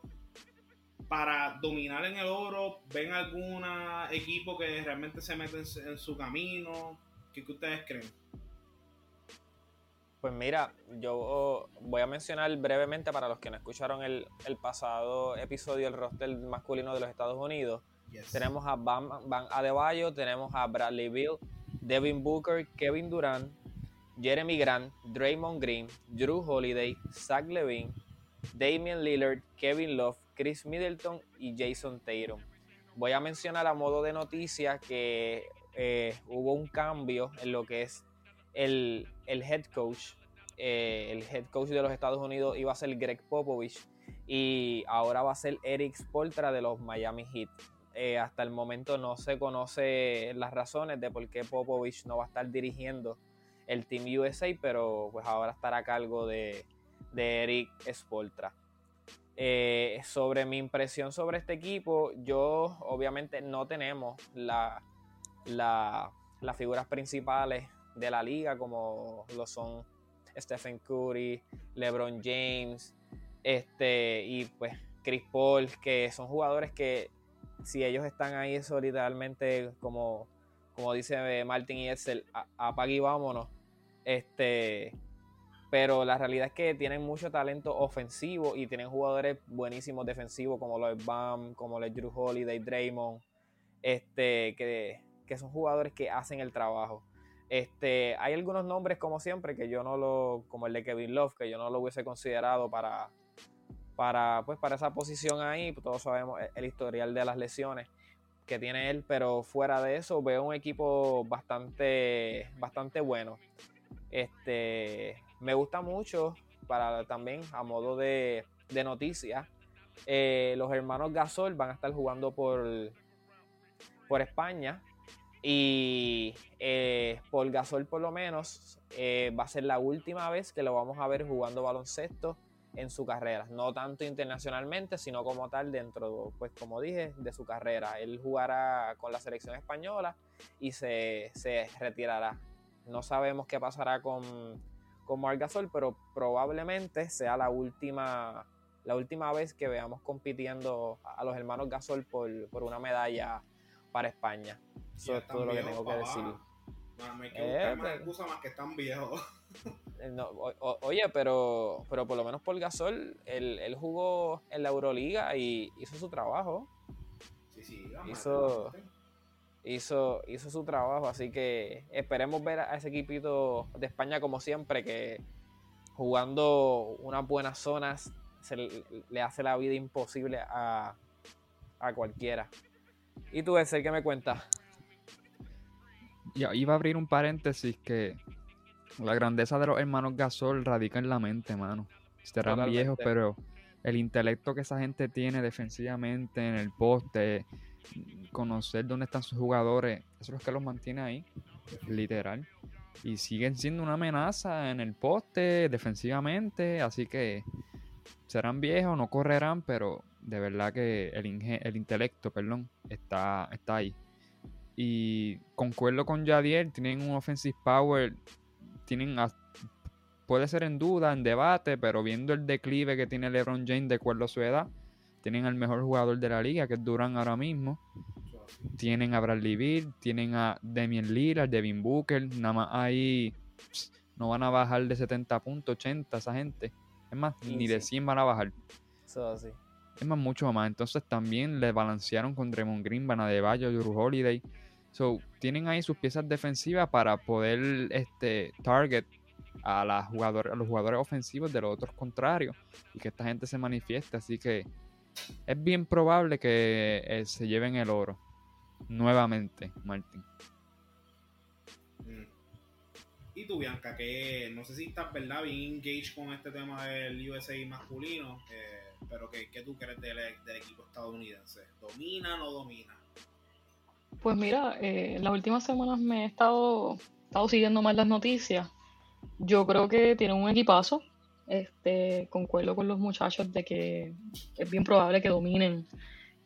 S2: para dominar en el oro? ¿Ven algún equipo que realmente se mete en, su camino? ¿Qué, ¿Qué ustedes creen?
S3: Pues mira, yo voy a mencionar brevemente para los que no escucharon el, pasado episodio del roster masculino de los Estados Unidos. Tenemos a Bam, Bam Adebayo, tenemos a Bradley Bill, Devin Booker, Kevin Durant, Jeremy Grant, Draymond Green, Drew Holiday, Zach Levine, Damian Lillard, Kevin Love, Chris Middleton y Jason Tatum. Voy a mencionar a modo de noticia que eh, hubo un cambio en lo que es el, head coach, eh, el head coach de los Estados Unidos iba a ser Greg Popovich y ahora va a ser Eric Spoltra de los Miami Heat. Eh, hasta el momento no se conoce las razones de por qué Popovich no va a estar dirigiendo el Team USA, pero pues ahora estará a cargo de, Eric Spoltra. Eh, sobre mi impresión sobre este equipo, yo obviamente no tenemos la, las figuras principales de la liga, como lo son Stephen Curry, LeBron James, este, y pues Chris Paul, que son jugadores que si ellos están ahí, eso literalmente, como, como dice Martin y Edsel, apague y vámonos. Este, pero la realidad es que tienen mucho talento ofensivo y tienen jugadores buenísimos defensivos como los Bam, como los Drew Holiday, Draymond, este, que, que son jugadores que hacen el trabajo. Este, hay algunos nombres, como siempre, que yo no lo, como el de Kevin Love, que yo no lo hubiese considerado para, para, pues, para esa posición ahí. Todos sabemos el historial de las lesiones que tiene él, pero fuera de eso veo un equipo bastante, bastante bueno. Este, me gusta mucho para también a modo de, de noticia. Eh, los hermanos Gasol van a estar jugando por, por España y eh, por Gasol por lo menos eh, va a ser la última vez que lo vamos a ver jugando baloncesto en su carrera. No tanto internacionalmente, sino como tal dentro, pues como dije, de su carrera. Él jugará con la selección española y se, retirará. No sabemos qué pasará con, con Marc Gasol, pero probablemente sea la última, la última vez que veamos compitiendo a los hermanos Gasol por, por una medalla para España. Eso es todo lo que tengo que decir.
S2: No, hay que buscar eh, más pues. excusa más que están viejos.
S3: Eh, oye, pero, pero por lo menos por Gasol, él, jugó en la Euroliga y hizo su trabajo.
S2: Sí, sí,
S3: hizo, hizo, hizo su trabajo, así que esperemos ver a ese equipito de España como siempre, que jugando unas buenas zonas se le, hace la vida imposible a, a cualquiera. ¿Y tú, ese qué me cuentas?
S4: Ya, iba a abrir un paréntesis que la grandeza de los hermanos Gasol radica en la mente, mano. Serán viejos, pero el intelecto que esa gente tiene defensivamente en el poste, conocer dónde están sus jugadores, eso es lo que los mantiene ahí, literal. Y siguen siendo una amenaza en el poste, defensivamente, así que serán viejos, no correrán, pero de verdad que el, el intelecto, perdón, está, está ahí. Y concuerdo con Jadiel, tienen un offensive power, tienen puede ser en duda, en debate, pero viendo el declive que tiene LeBron James de acuerdo a su edad, tienen al mejor jugador de la liga, que es Durant ahora mismo. Tienen a Bradley Beal, tienen a Damian Lillard, Devin Booker, nada más ahí no van a bajar de 70 puntos, 80 esa gente. Es más, ni de 100 van a bajar.
S3: Eso.
S4: Es más, mucho más. Entonces también le balancearon con Draymond Green, Van Bayo, Drew Holiday. So, tienen ahí sus piezas defensivas para poder este, target a, la jugador, a los jugadores ofensivos de los otros contrarios y que esta gente se manifieste. Así que es bien probable que eh, se lleven el oro nuevamente, Martín.
S2: Mm. Y tú, Bianca, que no sé si estás, ¿verdad? Bien engaged con este tema del USA masculino, eh, pero ¿qué, ¿qué, tú crees del, del, equipo estadounidense? ¿Domina o no domina?
S5: Pues mira, eh, las últimas semanas me he estado, estado siguiendo más las noticias. Yo creo que tienen un equipazo. Este, concuerdo con los muchachos de que es bien probable que dominen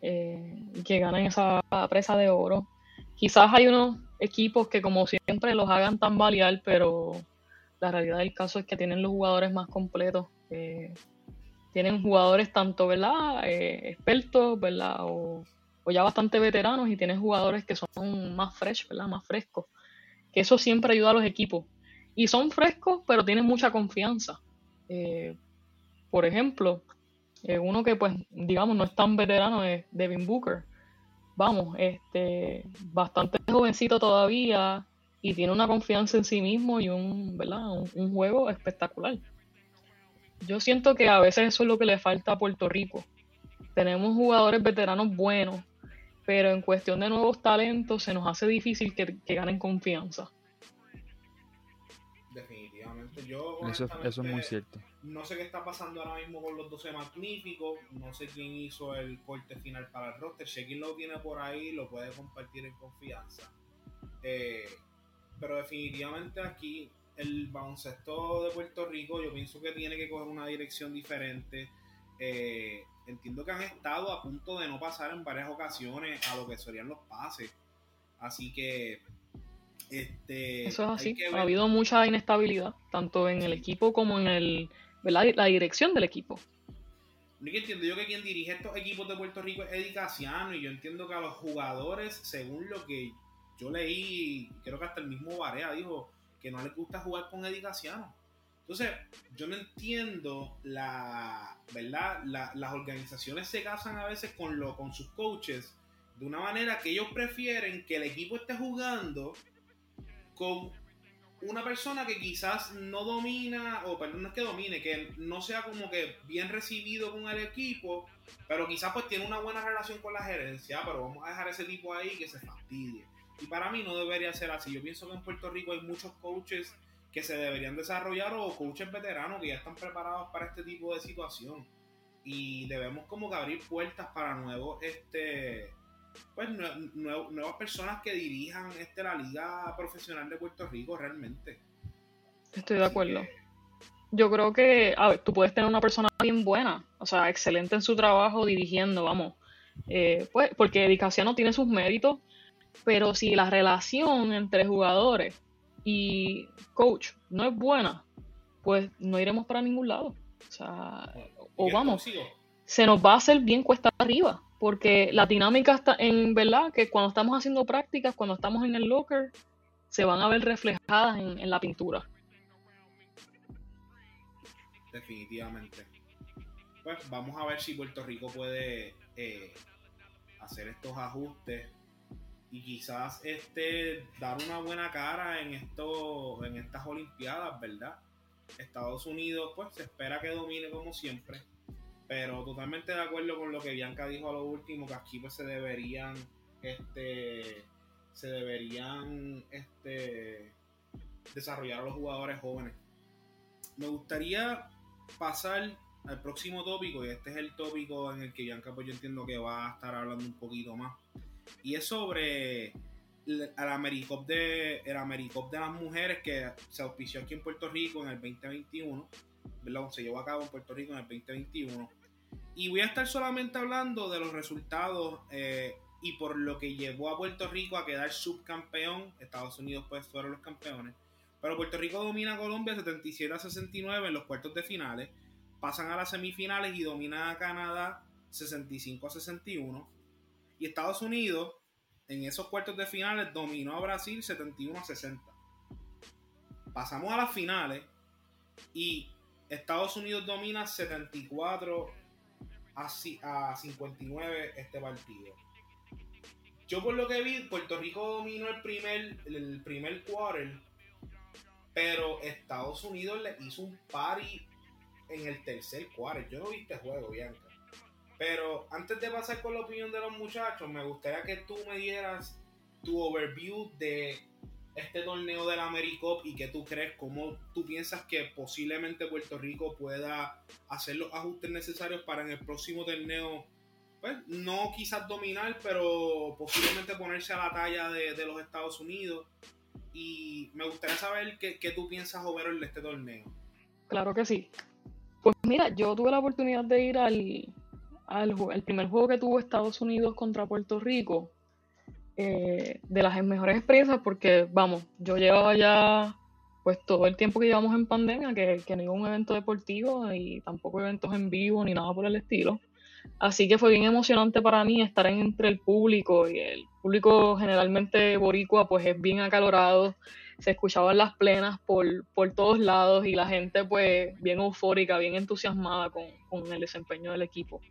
S5: eh, que ganen esa presa de oro. Quizás hay unos equipos que como siempre los hagan tan tambalear, pero la realidad del caso es que tienen los jugadores más completos. Eh, tienen jugadores tanto, ¿verdad? Eh, expertos, ¿verdad? O, o, ya bastante veteranos y tienen jugadores que son más fresh, ¿verdad? Más frescos. Que eso siempre ayuda a los equipos. Y son frescos, pero tienen mucha confianza. Eh, por ejemplo, eh, uno que pues digamos no es tan veterano es Devin Booker. Vamos, este, bastante jovencito todavía y tiene una confianza en sí mismo y un, ¿verdad? un, juego espectacular. Yo siento que a veces eso es lo que le falta a Puerto Rico. Tenemos jugadores veteranos buenos, pero en cuestión de nuevos talentos se nos hace difícil que, que ganen confianza.
S2: Definitivamente. Yo,
S4: eso, eso es muy cierto.
S2: No sé qué está pasando ahora mismo con los 12 magníficos. No sé quién hizo el corte final para el roster. Si lo tiene por ahí, lo puede compartir en confianza. Eh, pero definitivamente aquí el baloncesto de Puerto Rico yo pienso que tiene que coger una dirección diferente. Eh, entiendo que han estado a punto de no pasar en varias ocasiones a lo que serían los pases. Así que este,
S5: Eso es así. Ha habido mucha inestabilidad, tanto en el equipo como en el la dirección del equipo.
S2: Yo entiendo yo que quien dirige estos equipos de Puerto Rico es Eddie Casiano y yo entiendo que a los jugadores, según lo que yo leí, creo que hasta el mismo Barea dijo que no les gusta jugar con Eddie Casiano. Entonces, yo no entiendo la, ¿verdad? las organizaciones se casan a veces con, lo, con sus coaches de una manera que ellos prefieren que el equipo esté jugando con una persona que quizás no domina, o perdón, no es que domine, que no sea como que bien recibido con el equipo, pero quizás pues tiene una buena relación con la gerencia, pero vamos a dejar ese tipo ahí que se fastidie. Y para mí no debería ser así. Yo pienso que en Puerto Rico hay muchos coaches que se deberían desarrollar o coaches veteranos que ya están preparados para este tipo de situación. Y debemos como que abrir puertas para nuevos este pues nuevas personas que dirijan este la liga profesional de Puerto Rico realmente.
S5: Estoy de acuerdo. Yo creo que, a ver, tú puedes tener una persona bien buena, o sea, excelente en su trabajo dirigiendo, vamos. Eh, pues, porque Edicaciano tiene sus méritos, pero si la relación entre jugadores y coach no es buena, pues no iremos para ningún lado. O sea, o vamos, se nos va a hacer bien cuesta arriba porque la dinámica está en verdad que cuando estamos haciendo prácticas, cuando estamos en el locker, se van a ver reflejadas en, la pintura.
S2: Definitivamente. Pues vamos a ver si Puerto Rico puede eh, hacer estos ajustes y quizás este dar una buena cara en esto en estas olimpiadas, ¿verdad? Estados Unidos pues se espera que domine como siempre pero totalmente de acuerdo con lo que Bianca dijo a lo último, que aquí pues se deberían, este, se deberían, este, desarrollar a los jugadores jóvenes. Me gustaría pasar al próximo tópico, y este es el tópico en el que Bianca pues yo entiendo que va a estar hablando un poquito más. Y es sobre el Americop de, el Americop de las mujeres que se auspició aquí en Puerto Rico en el 2021. ¿verdad? Se llevó a cabo en Puerto Rico en el 2021 y voy a estar solamente hablando de los resultados eh, y por lo que llevó a Puerto Rico a quedar subcampeón. Estados Unidos pues fueron los campeones. Pero Puerto Rico domina a Colombia 77 a 69 en los cuartos de finales. Pasan a las semifinales y domina a Canadá 65 a 61. Y Estados Unidos en esos cuartos de finales dominó a Brasil 71 a 60. Pasamos a las finales y Estados Unidos domina 74 a, 59 este partido. Yo por lo que vi, Puerto Rico dominó el primer, el primer quarter, pero Estados Unidos le hizo un party en el tercer cuarto. Yo no vi este juego, Bianca. Pero antes de pasar con la opinión de los muchachos, me gustaría que tú me dieras tu overview de este torneo del AmeriCup y que tú crees, cómo tú piensas que posiblemente Puerto Rico pueda hacer los ajustes necesarios para en el próximo torneo, pues no quizás dominar, pero posiblemente ponerse a la talla de, los Estados Unidos. Y me gustaría saber qué, qué tú piensas, overall, de este torneo.
S5: Claro que sí. Pues mira, yo tuve la oportunidad de ir al, al, primer juego que tuvo Estados Unidos contra Puerto Rico, eh, de las mejores experiencias, porque vamos, yo llevaba ya pues todo el tiempo que llevamos en pandemia, que, que no iba un evento deportivo y tampoco eventos en vivo ni nada por el estilo. Así que fue bien emocionante para mí estar entre el público y el público generalmente boricua pues es bien acalorado, se escuchaban las plenas por, por todos lados y la gente pues bien eufórica, bien entusiasmada con, con el desempeño del equipo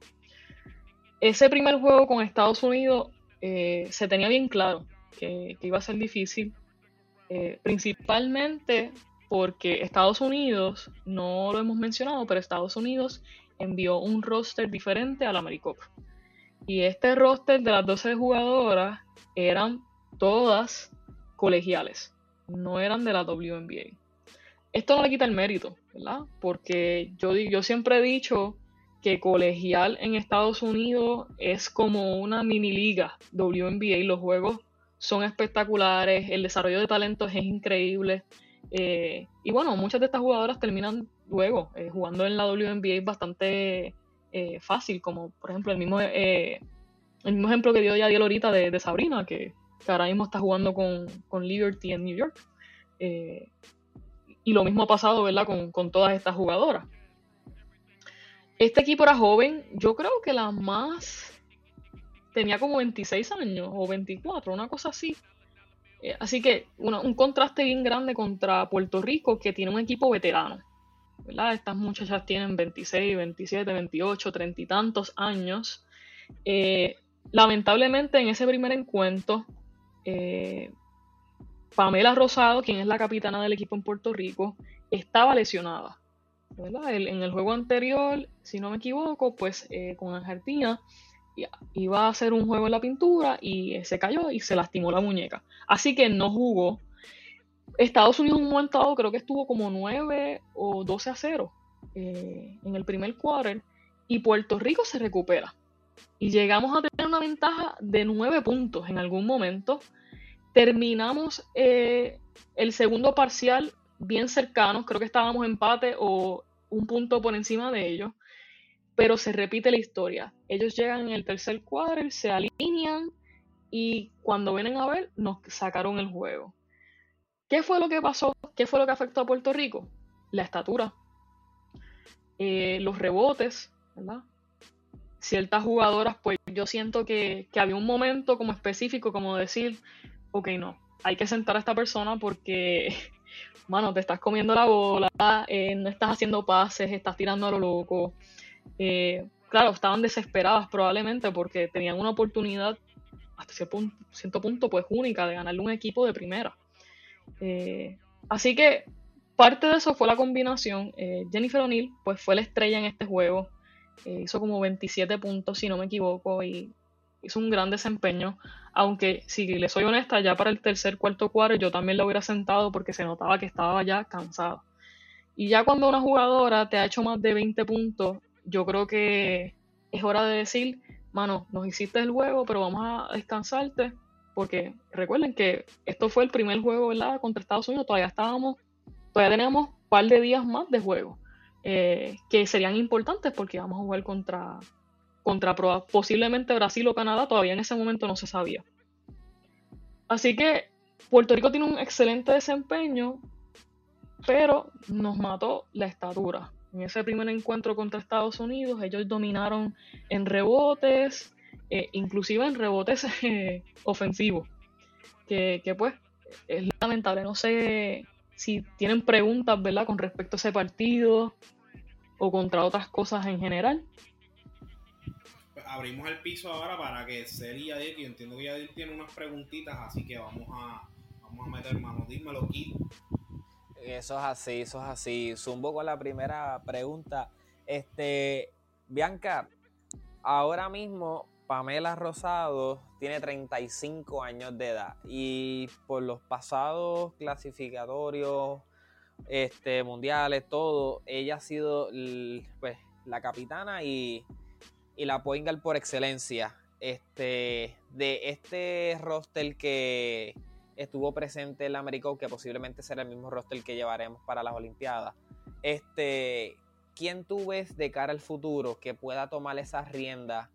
S5: ese primer juego con Estados Unidos eh, se tenía bien claro que, iba a ser difícil, eh, principalmente porque Estados Unidos, no lo hemos mencionado, pero Estados Unidos envió un roster diferente al AmeriCup. Y este roster de las 12 jugadoras eran todas colegiales, no eran de la WNBA. Esto no le quita el mérito, ¿verdad? Porque yo, yo siempre he dicho que colegial en Estados Unidos es como una mini liga WNBA. Los juegos son espectaculares, el desarrollo de talentos es increíble. Eh, y bueno, muchas de estas jugadoras terminan luego eh, jugando en la WNBA bastante eh, fácil, como por ejemplo el mismo, el mismo ejemplo que dio Yadiel ahorita de, Sabrina, que, ahora mismo está jugando con, con Liberty en New York. y lo mismo ha pasado ¿verdad? Con, con todas estas jugadoras. Este equipo era joven, yo creo que la más tenía como 26 años o 24, una cosa así. Eh, así que un contraste bien grande contra Puerto Rico, que tiene un equipo veterano. Estas muchachas tienen 26, 27, 28, 30 y tantos años. Eh, lamentablemente en ese primer encuentro, eh, Pamela Rosado, quien es la capitana del equipo en Puerto Rico, estaba lesionada en el juego anterior, si no me equivoco, pues eh, con Argentina iba a hacer un juego en la pintura y eh, se cayó y se lastimó la muñeca. Así que no jugó. Estados Unidos en un momento creo que estuvo como 9 o 12 a 0 eh, en el primer quarter y Puerto Rico se recupera. Y llegamos a tener una ventaja de 9 puntos en algún momento. Terminamos el segundo parcial bien cercanos, creo que estábamos empate o un punto por encima de ellos, pero se repite la historia. Ellos llegan en el tercer cuadro, se alinean y cuando vienen a ver nos sacaron el juego. ¿Qué fue lo que pasó? ¿Qué fue lo que afectó a Puerto Rico? La estatura, eh, los rebotes, ¿verdad? Ciertas jugadoras, pues yo siento que, que había un momento como específico, como decir, ok, no, hay que sentar a esta persona porque mano, te estás comiendo la bola, eh, no estás haciendo pases, estás tirando a lo loco. Eh, claro, estaban desesperadas probablemente porque tenían una oportunidad hasta cierto punto, pues única de ganarle un equipo de primera. Eh, así que parte de eso fue la combinación. Jennifer O'Neill pues fue la estrella en este juego. hizo como 27 puntos si no me equivoco y hizo un gran desempeño, aunque si le soy honesta, ya para el tercer, cuarto cuadro yo también lo hubiera sentado porque se notaba que estaba ya cansado. Y ya cuando una jugadora te ha hecho más de 20 puntos, yo creo que es hora de decir, mano, nos hiciste el juego, pero vamos a descansarte, porque recuerden que esto fue el primer juego, ¿verdad? Contra Estados Unidos, todavía estábamos, todavía tenemos un par de días más de juego, eh, que serían importantes porque vamos a jugar contra, contra posiblemente Brasil o Canadá, todavía en ese momento no se sabía. Así que Puerto Rico tiene un excelente desempeño, pero nos mató la estatura. En ese primer encuentro contra Estados Unidos, ellos dominaron en rebotes, eh, inclusive en rebotes eh, ofensivos. Que, que, pues es lamentable. No sé si tienen preguntas, ¿verdad?, con respecto a ese partido o contra otras cosas en general
S2: abrimos el piso ahora para que Celi y Yadir, que entiendo que Yadir tiene unas preguntitas, así que vamos a, vamos a meter mano. Dímelo, Kid.
S3: Eso es así, eso es así. Zumbo con la primera pregunta. Este, Bianca, ahora mismo Pamela Rosado tiene 35 años de edad y por los pasados clasificatorios este, mundiales, todo, ella ha sido pues, la capitana y, la point por excelencia este, de este roster que estuvo presente en la América, que posiblemente será el mismo roster que llevaremos para las Olimpiadas. Este, ¿Quién tú ves de cara al futuro que pueda tomar esas riendas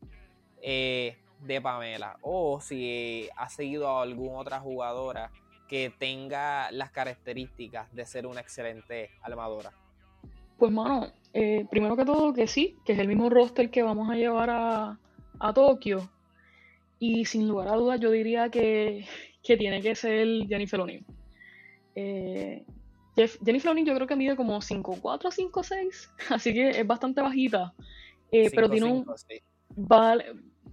S3: eh, de Pamela? O si ha seguido a alguna otra jugadora que tenga las características de ser una excelente armadora.
S5: Pues, mano, eh, primero que todo que sí, que es el mismo roster que vamos a llevar a, a Tokio. Y sin lugar a dudas, yo diría que, que tiene que ser Jennifer O'Neill. Eh, Jennifer O'Neill yo creo que mide como 5'4, 5'6, así que es bastante bajita. Eh, pero tiene un,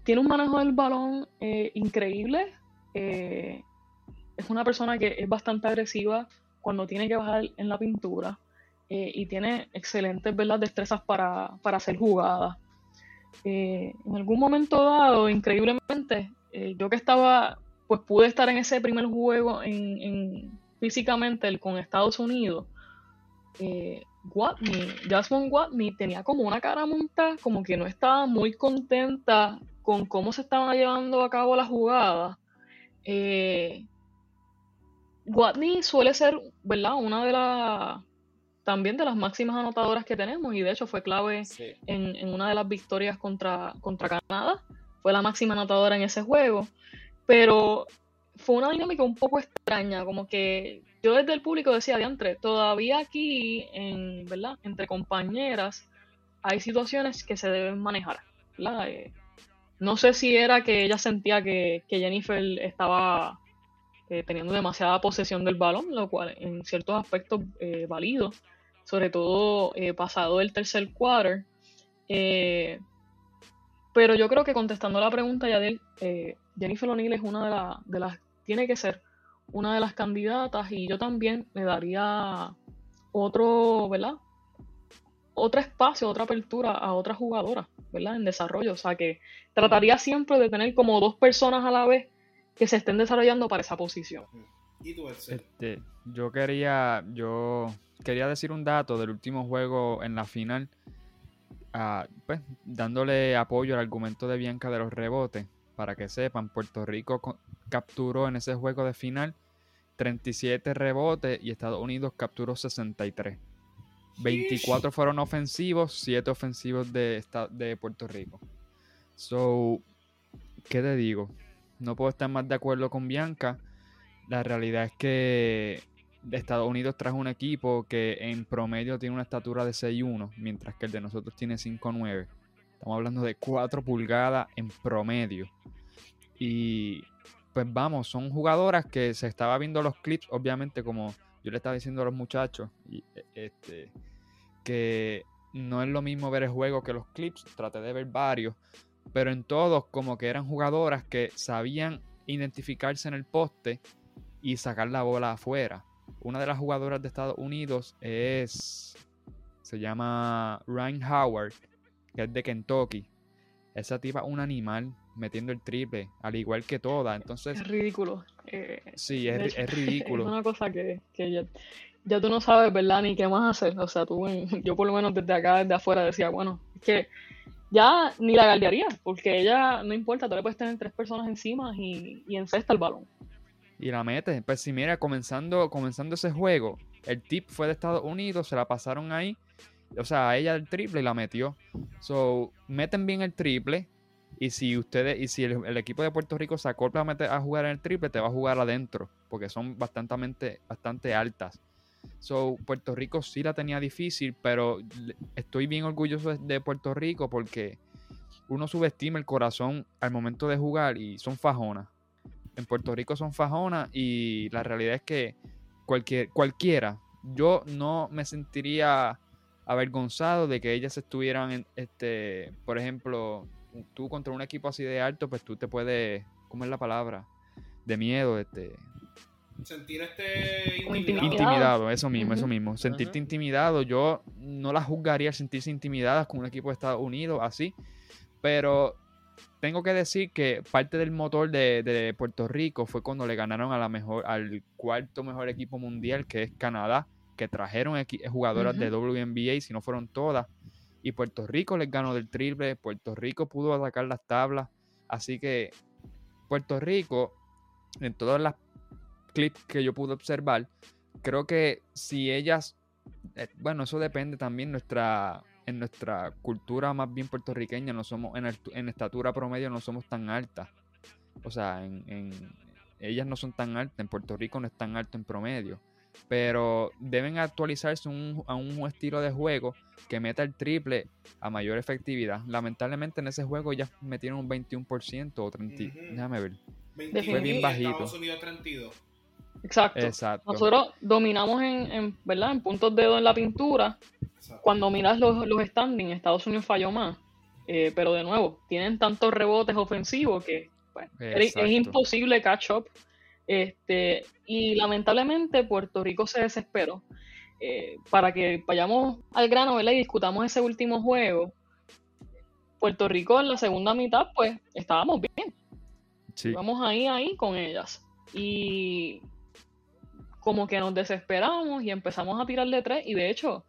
S5: tiene un manejo del balón eh, increíble. es una persona que es bastante agresiva cuando tiene que bajar en la pintura. Y tiene excelentes destrezas para, para hacer jugadas. en algún momento dado, increíblemente, yo que estaba pues pude estar en ese primer juego en, físicamente con Estados Unidos. Eh, Watney, Jasmine Watney tenía como una cara montada, como que no estaba muy contenta con cómo se estaban llevando a cabo las jugadas. Eh, Watney suele ser, ¿verdad? Una de las también de las máximas anotadoras que tenemos y de hecho fue clave en, en, una de las victorias contra, contra Canadá. Fue la máxima anotadora en ese juego. Pero fue una dinámica un poco extraña, como que yo desde el público decía, diantre, todavía aquí, en, ¿verdad? Entre compañeras, hay situaciones que se deben manejar, eh, no sé si era que ella sentía que, Jennifer estaba eh, teniendo demasiada posesión del balón, lo cual en ciertos aspectos eh, válido, sobre todo eh, pasado el tercer quarter. pero yo creo que contestando la pregunta, Yadel, Jennifer O'Neill es una de, las, tiene que ser una de las candidatas y yo también le daría otro, ¿verdad? Otro espacio, otra apertura a otra jugadora, ¿verdad? En desarrollo. O sea que trataría siempre de tener como dos personas a la vez que se estén desarrollando para esa posición.
S2: ¿Y tú,
S4: este, yo quería, yo quería decir un dato del último juego en la final, ah, pues, dándole apoyo al argumento de Bianca de los rebotes para que sepan, Puerto Rico capturó en ese juego de final 37 rebotes y Estados Unidos capturó 63. 24 fueron ofensivos, 7 ofensivos de, de Puerto Rico. So, ¿qué te digo? No puedo estar más de acuerdo con Bianca. La realidad es que Estados Unidos trajo un equipo que en promedio tiene una estatura de 6'1, mientras que el de nosotros tiene 5'9. Estamos hablando de 4 pulgadas en promedio. Y pues vamos, son jugadoras que se estaba viendo los clips, obviamente, como yo le estaba diciendo a los muchachos, e, este, que no es lo mismo ver el juego que los clips, traté de ver varios, pero en todos como que eran jugadoras que sabían identificarse en el poste y sacar la bola afuera. Una de las jugadoras de Estados Unidos es, se llama Ryan Howard, que es de Kentucky. Esa tipa un animal metiendo el triple, al igual que toda. Entonces.
S5: Es ridículo. Eh,
S4: sí, es, ridículo.
S5: Es una cosa que, ya, tú no sabes, ¿verdad? Ni qué más hacer. O sea, tú, yo por lo menos desde acá, desde afuera, decía, bueno, es que ya ni la galdearía, porque ella, no importa, tú le puedes tener tres personas encima y, y encesta el balón.
S4: Y la mete. Pues si mira, comenzando, comenzando ese juego, el tip fue de Estados Unidos, se la pasaron ahí o sea, ella el triple y la metió. So, meten bien el triple. Y si ustedes, y si el, equipo de Puerto Rico se acopla a, a, jugar en el triple, te va a jugar adentro. Porque son bastante, bastante altas. So, Puerto Rico sí la tenía difícil, pero estoy bien orgulloso de Puerto Rico porque uno subestima el corazón al momento de jugar y son fajonas. En Puerto Rico son fajonas y la realidad es que cualquier, cualquiera, yo no me sentiría avergonzado de que ellas estuvieran, este, por ejemplo, tú contra un equipo así de alto, pues tú te puedes, ¿cómo es la palabra? De miedo, este,
S2: Sentir este intimidado.
S4: Intimidado, eso mismo, eso mismo. Sentirte intimidado, yo no la juzgaría sentirse intimidadas con un equipo de Estados Unidos así, pero tengo que decir que parte del motor de, de Puerto Rico fue cuando le ganaron a la mejor, al cuarto mejor equipo mundial, que es Canadá, que trajeron equi- jugadoras de WNBA, si no fueron todas, y Puerto Rico les ganó del triple, Puerto Rico pudo atacar las tablas, así que Puerto Rico, en todas las clips que yo pude observar, creo que si ellas, eh, bueno, eso depende también nuestra en nuestra cultura más bien puertorriqueña, no somos en, estatura promedio no somos tan altas. O sea, en, en- ellas no son tan altas, en Puerto Rico no es tan alto en promedio. Pero deben actualizarse un- a un estilo de juego que meta el triple a mayor efectividad. Lamentablemente en ese juego ya metieron un 21% o 30.
S2: Ujú.
S4: Déjame ver.
S2: 21
S5: Fue bien
S4: bajito.
S2: Estados Unidos 32.
S5: Exacto.
S4: Exacto.
S5: Nosotros dominamos en, en, ¿verdad? en puntos dedo en la pintura.
S2: Exacto.
S5: Cuando miras los, los standings, Estados Unidos falló más. Eh, pero de nuevo, tienen tantos rebotes ofensivos que bueno, es- imposible catch up. Este, y lamentablemente Puerto Rico se desesperó. Eh, para que vayamos al grano ¿verdad? y discutamos ese último juego, Puerto Rico en la segunda mitad, pues estábamos bien.
S4: Sí.
S5: Vamos ahí, ahí con ellas. Y como que nos desesperamos y empezamos a tirar de tres. Y de hecho,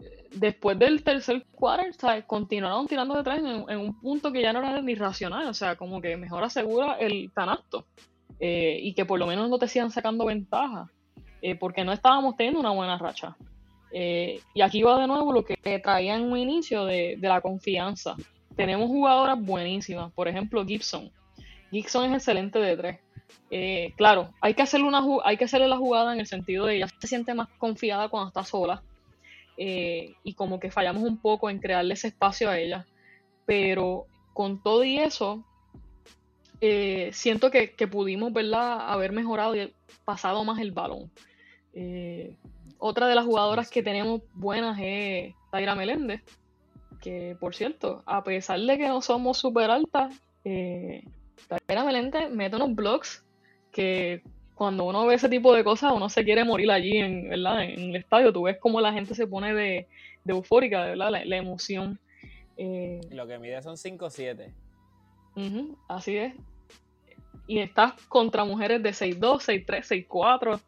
S5: eh, después del tercer quarter, ¿sabes? continuaron tirando de tres en, un punto que ya no era ni racional. O sea, como que mejor asegura el canasto. eh, y que por lo menos no te sigan sacando ventaja. eh, porque no estábamos teniendo una buena racha. Eh, y aquí va de nuevo lo que traía en un inicio de, de la confianza. Tenemos jugadoras buenísimas. Por ejemplo, Gibson. Gibson es excelente de tres. Eh, claro, hay que, hacerle una, hay que hacerle la jugada en el sentido de ella se siente más confiada cuando está sola. eh, y como que fallamos un poco en crearle ese espacio a ella. Pero con todo y eso, eh, siento que, que pudimos ¿verdad? haber mejorado y pasado más el balón. Otra de las jugadoras que tenemos buenas es Taira Meléndez, que por cierto, a pesar de que no somos súper altas, eh, Taira Meléndez mete unos blogs que cuando uno ve ese tipo de cosas, uno se quiere morir allí en, ¿verdad? en el estadio. Tú ves cómo la gente se pone de, de eufórica, ¿verdad? La, la emoción. Eh,
S3: Lo que mide son 5'7".
S5: Ujú, así es. Y estás contra mujeres de 6'2, 6'3, 6'4.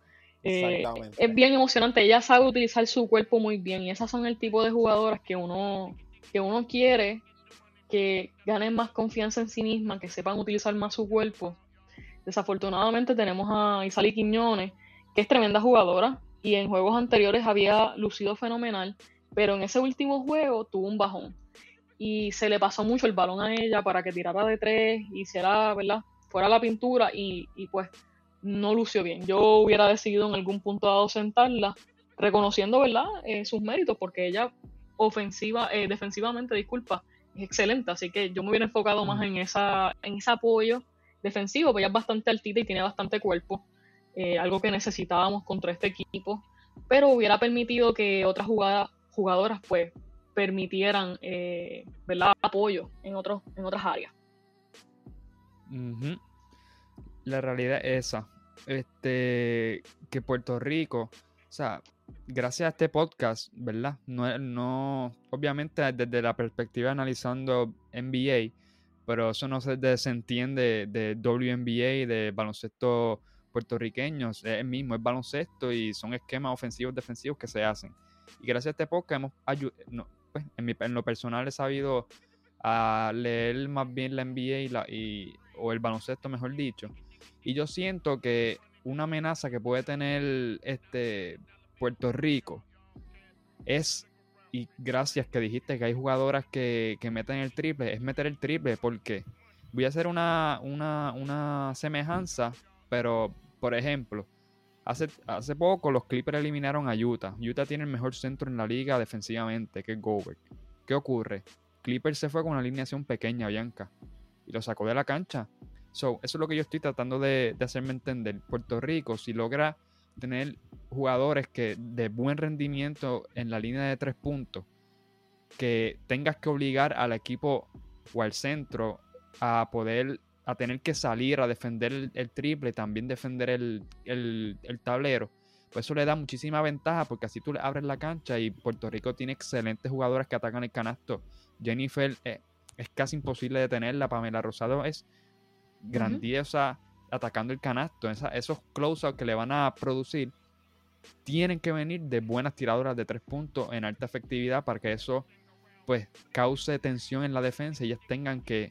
S5: Eh,
S3: Exactamente.
S5: es bien emocionante. Ella sabe utilizar su cuerpo muy bien. Y esas son el tipo de jugadoras que uno, que uno quiere que ganen más confianza en sí misma, que sepan utilizar más su cuerpo. Desafortunadamente tenemos a Isali Quiñones, que es tremenda jugadora. Y en juegos anteriores había lucido fenomenal. Pero en ese último juego tuvo un bajón y se le pasó mucho el balón a ella para que tirara de tres, hiciera, ¿verdad? Fuera la pintura y, y pues no lució bien. Yo hubiera decidido en algún punto dado sentarla, reconociendo, ¿verdad? Eh, sus méritos, porque ella ofensiva, eh, defensivamente, disculpa, es excelente, así que yo me hubiera enfocado más en esa, en ese apoyo defensivo, porque ella es bastante altita y tiene bastante cuerpo, eh, algo que necesitábamos contra este equipo, pero hubiera permitido que otras jugadas, jugadoras pues permitieran eh, ¿verdad? apoyo en, otros en otras áreas.
S4: La realidad es esa. Este, que Puerto Rico, o sea, gracias a este podcast, ¿verdad? No, no, obviamente desde la perspectiva analizando NBA, pero eso no se desentiende de WNBA, de baloncesto puertorriqueño, es el mismo, es baloncesto y son esquemas ofensivos, defensivos que se hacen. Y gracias a este podcast hemos no, pues, en, lo personal he sabido leer más bien la NBA y- o el baloncesto, mejor dicho. Y yo siento que una amenaza que puede tener este Puerto Rico es, y gracias que dijiste que hay jugadoras que, que meten el triple, es meter el triple porque voy a hacer una, una, una semejanza, pero por ejemplo, hace, hace poco los Clippers eliminaron a Utah. Utah tiene el mejor centro en la liga defensivamente, que es Gobert. ¿Qué ocurre? Clippers se fue con una alineación pequeña, Bianca, y lo sacó de la cancha. So, eso es lo que yo estoy tratando de, de hacerme entender. Puerto Rico, si logra tener jugadores que de buen rendimiento en la línea de tres puntos, que tengas que obligar al equipo o al centro a poder a tener que salir a defender el, triple, también defender el, tablero, pues eso le da muchísima ventaja porque así tú le abres la cancha y Puerto Rico tiene excelentes jugadoras que atacan el canasto. Jennifer eh, es casi imposible detenerla, Pamela Rosado es grandiosa atacando el canasto. esos close que le van a producir tienen que venir de buenas tiradoras de tres puntos en alta efectividad para que eso pues cause tensión en la defensa y ellas tengan que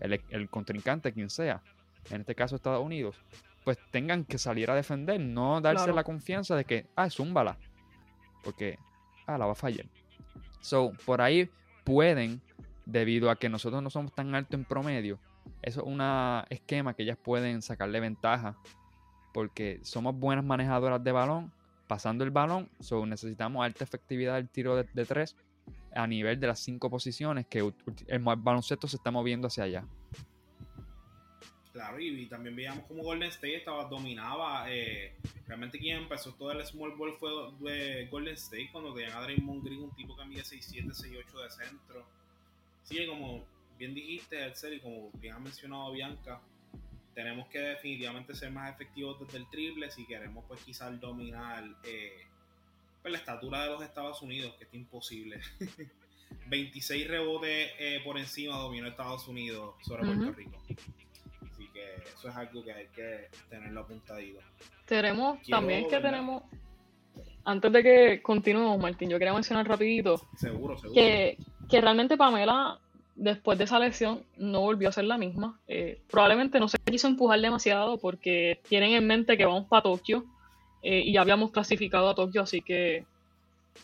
S4: el, contrincante, quien sea, en este caso Estados Unidos, pues tengan que salir a defender, no darse la confianza de que, ah, es un bala, porque, ah, la va a fallar. So, por ahí pueden, debido a que nosotros no somos tan altos en promedio, eso es un esquema que ellas pueden sacarle ventaja, porque somos buenas manejadoras de balón, pasando el balón, so necesitamos alta efectividad del tiro de, de tres a nivel de las cinco posiciones que el baloncesto se está moviendo hacia allá.
S2: Claro, y, también veíamos como Golden State estaba, dominaba. Eh, realmente quien empezó todo el small ball fue de Golden State cuando tenían a Draymond Green, un tipo que mide 6'7, 6'8 de centro. Sí, como bien dijiste, Excel, y como bien ha mencionado Bianca, tenemos que definitivamente ser más efectivos desde el triple si queremos pues quizás dominar eh, pues, la estatura de los Estados Unidos, que es imposible. 26 rebotes eh, por encima dominó Estados Unidos sobre Puerto Rico. Así que eso es algo que hay que tenerlo apuntadito.
S5: Tenemos, también que tenemos, antes de que continuemos, Martín, yo quería mencionar rapidito
S2: seguro, seguro.
S5: Que, que realmente Pamela, después de esa lección, no volvió a ser la misma. Eh, probablemente no se quiso empujar demasiado porque tienen en mente que vamos para Tokio eh, y ya habíamos clasificado a Tokio, así que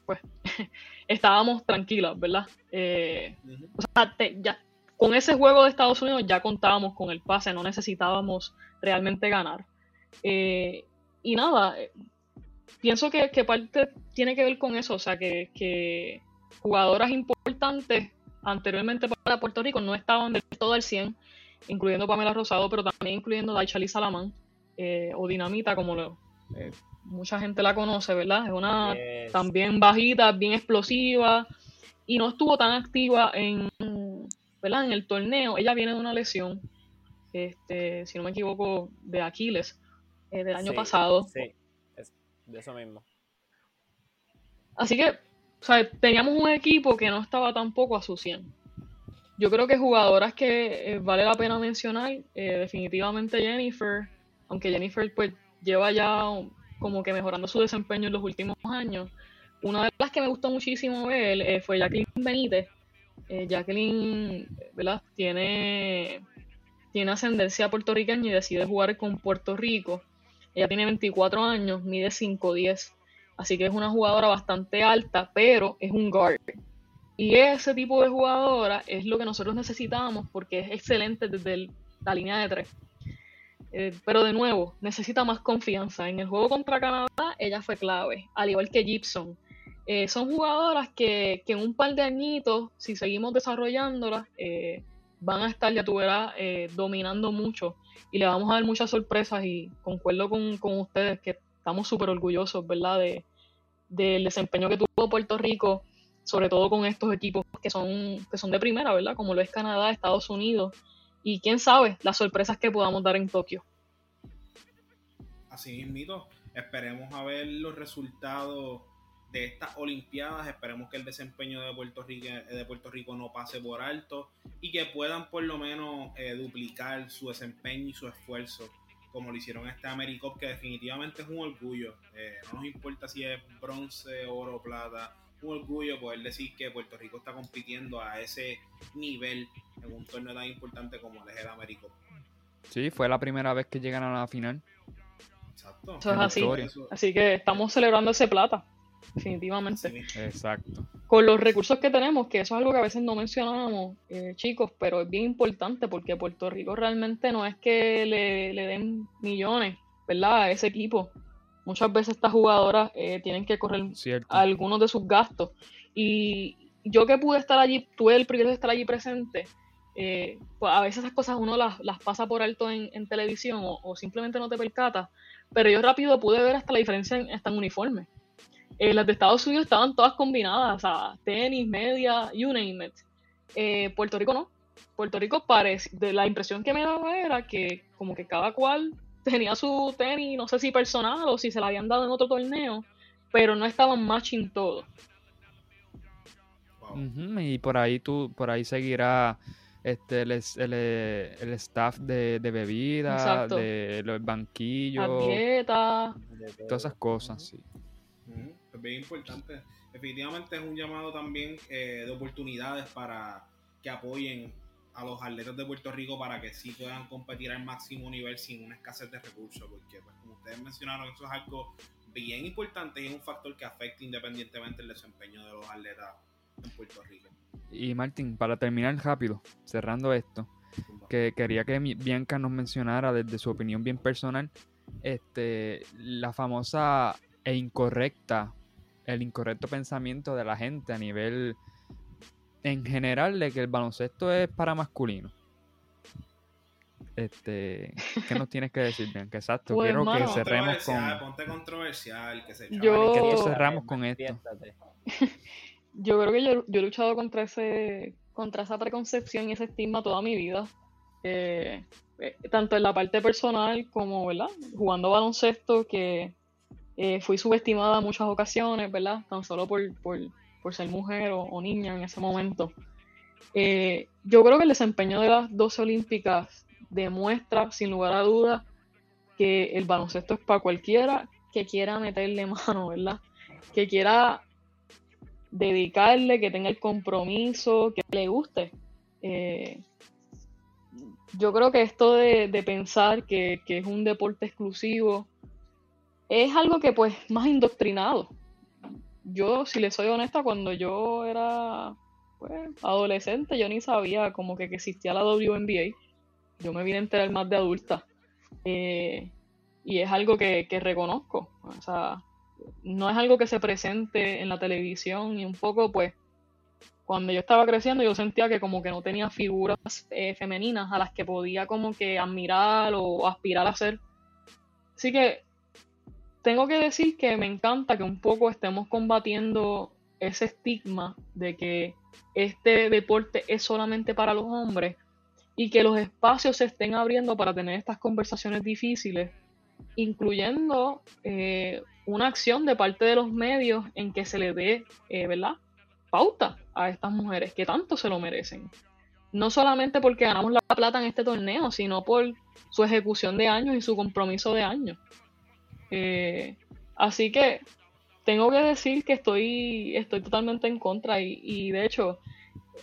S5: pues estábamos tranquilos, ¿verdad? Eh, o sea, ya, con ese juego de Estados Unidos ya contábamos con el pase, no necesitábamos realmente ganar. Y nada, pienso que, parte tiene que ver con eso, o sea, que, jugadoras importantes anteriormente para Puerto Rico no estaban del todo al 100, incluyendo Pamela Rosado, pero también incluyendo Daichali Salamán o Dinamita, como lo, eh, mucha gente la conoce, ¿verdad? Es una también bajita, bien explosiva y no estuvo tan activa en, ¿verdad? En el torneo. Ella viene de una lesión, este, si no me equivoco, de Aquiles eh, del año pasado.
S3: Sí, de eso mismo.
S5: Así que, o sea, teníamos un equipo que no estaba tampoco a su 100. Yo creo que jugadoras que eh, vale la pena mencionar, definitivamente Jennifer, aunque Jennifer pues lleva ya como que mejorando su desempeño en los últimos años. Una de las que me gustó muchísimo ver eh, fue Jacqueline Benítez. Eh, Jacqueline, ¿verdad? Tiene, tiene ascendencia puertorriqueña y decide jugar con Puerto Rico. Ella tiene 24 años, mide 5'10". Así que es una jugadora bastante alta, pero es un guard. Y ese tipo de jugadora es lo que nosotros necesitamos porque es excelente desde la línea de tres. Eh, pero de nuevo, necesita más confianza. En el juego contra Canadá, ella fue clave, al igual que Gibson. Eh, son jugadoras que, en un par de añitos, si seguimos desarrollándolas, eh, van a estar, ya tú verás, dominando mucho. Y le vamos a dar muchas sorpresas y concuerdo con, ustedes que estamos súper orgullosos, ¿verdad? De, del desempeño que tuvo Puerto Rico, sobre todo con estos equipos que son, que son de primera, ¿verdad? Como lo es Canadá, Estados Unidos y quién sabe las sorpresas que podamos dar en Tokio.
S2: Así mismo, esperemos a ver los resultados de estas Olimpiadas, esperemos que el desempeño de Puerto Rico, de Puerto Rico no pase por alto y que puedan por lo menos eh, duplicar su desempeño y su esfuerzo como lo hicieron este AmeriCup, que definitivamente es un orgullo. Eh, no nos importa si es bronce, oro, plata, un orgullo poder decir que Puerto Rico está compitiendo a ese nivel en un torneo tan importante como el el Américo.
S4: Sí, fue la primera vez que llegan a la final.
S5: Exacto. Eso es así. Así que estamos celebrando ese plata, definitivamente.
S4: Exacto.
S5: Con los recursos que tenemos, que eso es algo que a veces no mencionamos, eh, chicos, pero es bien importante porque Puerto Rico realmente no es que le, le den millones, ¿verdad? A ese equipo muchas veces estas jugadoras eh, tienen que correr algunos de sus gastos. Y yo que pude estar allí, tuve el privilegio de estar allí presente, eh, pues a veces esas cosas uno las, pasa por alto en, televisión o, simplemente no te percatas, pero yo rápido pude ver hasta la diferencia en, esta uniforme. Eh, las de Estados Unidos estaban todas combinadas, o sea, tenis, media, you name it. Puerto Rico no. Puerto Rico parece, de la impresión que me daba era que como que cada cual tenía su tenis, no sé si personal o si se la habían dado en otro torneo, pero no estaban matching todo.
S4: y por ahí tú, por ahí seguirá este el, el, staff de, de bebida, de los banquillos,
S5: dieta,
S4: todas esas cosas, sí.
S2: Es bien importante. Definitivamente es un llamado también eh, de oportunidades para que apoyen a los atletas de Puerto Rico para que sí puedan competir al máximo nivel sin una escasez de recursos, porque pues, como ustedes mencionaron, eso es algo bien importante y es un factor que afecta independientemente el desempeño de los atletas en Puerto Rico.
S4: Y Martín, para terminar rápido, cerrando esto, que quería que Bianca nos mencionara desde su opinión bien personal, este, la famosa e incorrecta, el incorrecto pensamiento de la gente a nivel en general de que el baloncesto es para masculino. Este, ¿qué nos tienes que decir, Bianca? Exacto,
S5: pues,
S4: quiero que cerremos con.
S2: Ponte controversial, que se
S5: yo...
S4: cerramos con esto.
S5: yo creo que yo, he luchado contra ese, contra esa preconcepción y ese estigma toda mi vida. Eh, eh, tanto en la parte personal como, ¿verdad? Jugando baloncesto, que eh, fui subestimada en muchas ocasiones, ¿verdad? Tan solo por, por por ser mujer o, niña en ese momento. Eh, yo creo que el desempeño de las dos olímpicas demuestra, sin lugar a dudas, que el baloncesto es para cualquiera que quiera meterle mano, ¿verdad? Que quiera dedicarle, que tenga el compromiso, que le guste. Eh, yo creo que esto de, pensar que, que, es un deporte exclusivo es algo que pues más indoctrinado yo, si le soy honesta, cuando yo era pues, adolescente, yo ni sabía como que, existía la WNBA. Yo me vine a enterar más de adulta. Eh, y es algo que, reconozco. O sea, no es algo que se presente en la televisión y un poco, pues, cuando yo estaba creciendo yo sentía que como que no tenía figuras eh, femeninas a las que podía como que admirar o aspirar a ser. Así que tengo que decir que me encanta que un poco estemos combatiendo ese estigma de que este deporte es solamente para los hombres y que los espacios se estén abriendo para tener estas conversaciones difíciles, incluyendo eh, una acción de parte de los medios en que se le dé, eh, ¿verdad? Pauta a estas mujeres que tanto se lo merecen. No solamente porque ganamos la plata en este torneo, sino por su ejecución de años y su compromiso de años. Eh, así que tengo que decir que estoy, estoy totalmente en contra y, de hecho,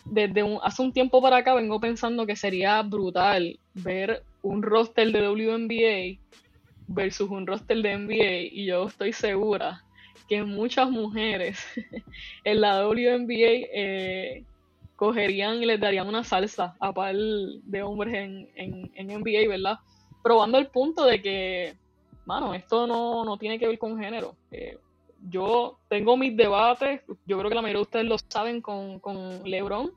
S5: desde hace un tiempo para acá vengo pensando que sería brutal ver un roster de WNBA versus un roster de NBA y yo estoy segura que muchas mujeres en la WNBA eh, cogerían y les darían una salsa a par de hombres en, en, en NBA, ¿verdad? Probando el punto de que mano, esto no, tiene que ver con género. Eh, yo tengo mis debates, yo creo que la mayoría de ustedes lo saben con, con LeBron.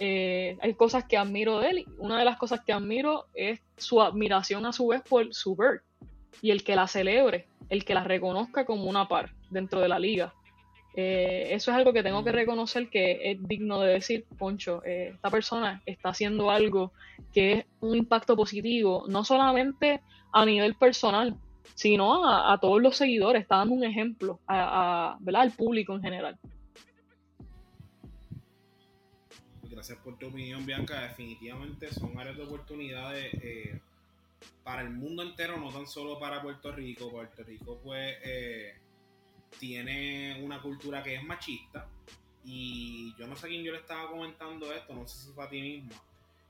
S5: Eh, hay cosas que admiro de él. Una de las cosas que admiro es su admiración a su vez por su bird y el que la celebre, el que la reconozca como una par dentro de la liga. Eh, eso es algo que tengo que reconocer que es digno de decir, Poncho, esta persona está haciendo algo que es un impacto positivo, no solamente a nivel personal, sino a, todos los seguidores, está dando un ejemplo a, al público en general.
S2: Gracias por tu opinión, Bianca. Definitivamente son áreas de oportunidades eh, para el mundo entero, no tan solo para Puerto Rico. Puerto Rico, pues, eh, tiene una cultura que es machista. Y yo no sé a quién yo le estaba comentando esto, no sé si fue a ti mismo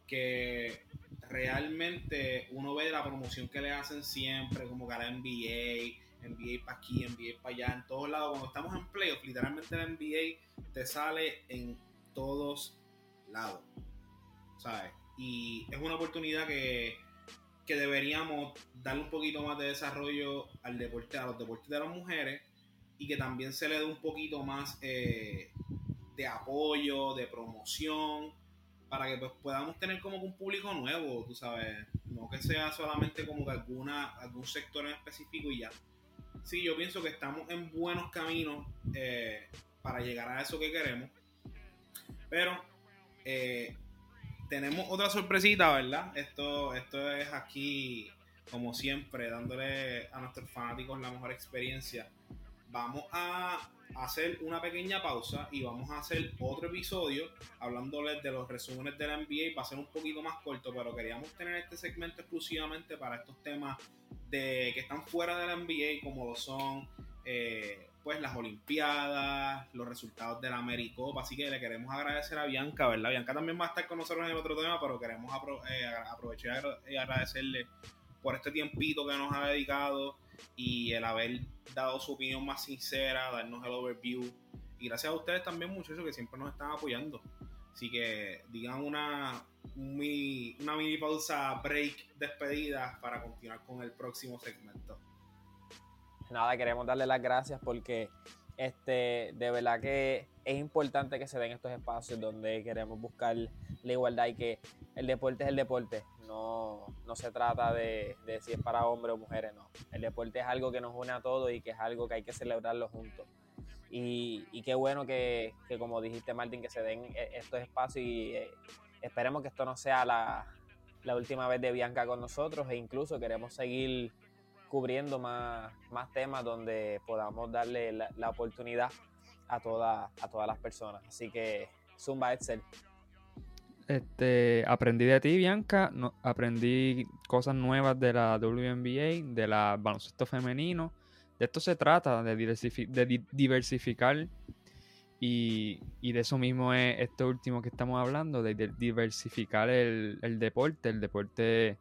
S2: que realmente uno ve la promoción que le hacen siempre, como que a la NBA, NBA para aquí, NBA para allá, en todos lados. Cuando estamos en playoff, literalmente la NBA te sale en todos lados, ¿sabes? Y es una oportunidad que, que deberíamos darle un poquito más de desarrollo al deporte, a los deportes de las mujeres y que también se le dé un poquito más eh, de apoyo, de promoción para que pues, podamos tener como un público nuevo, tú sabes, no que sea solamente como que alguna, algún sector en específico y ya. Sí, yo pienso que estamos en buenos caminos eh, para llegar a eso que queremos, pero eh, tenemos otra sorpresita, ¿verdad? Esto, esto es aquí, como siempre, dándole a nuestros fanáticos la mejor experiencia. Vamos a hacer una pequeña pausa y vamos a hacer otro episodio hablándoles de los resúmenes de la NBA. Va a ser un poquito más corto, pero queríamos tener este segmento exclusivamente para estos temas de que están fuera de la NBA, como lo son eh, pues las Olimpiadas, los resultados de la AmeriCop. Así que le queremos agradecer a Bianca, ¿verdad? Bianca también va a estar con nosotros en el otro tema, pero queremos eh, aprovechar y agradecerle por este tiempito que nos ha dedicado y el haber dado su opinión más sincera, darnos el overview. Y gracias a ustedes también, muchachos, que siempre nos están apoyando. Así que digan una, una mini pausa, break, despedida para continuar con el próximo segmento
S3: nada, queremos darle las gracias porque este, de verdad que es importante que se den estos espacios donde queremos buscar la igualdad y que el deporte es el deporte. No, no se trata de, si es para hombres o mujeres, no. El deporte es algo que nos une a todos y que es algo que hay que celebrarlo juntos. Y, y qué bueno que, como dijiste, Martín, que se den e, estos espacios y eh, esperemos que esto no sea la, última vez de Bianca con nosotros e incluso queremos seguir cubriendo más, más temas donde podamos darle la, oportunidad a, toda, a todas las personas. Así que Zumba Excel.
S4: Este, aprendí de ti, Bianca. Aprendí cosas nuevas de la WNBA, de la baloncesto femenino. De esto se trata, de, diversificar. Y, de eso mismo es esto último que estamos hablando, de, diversificar el, el, deporte. El deporte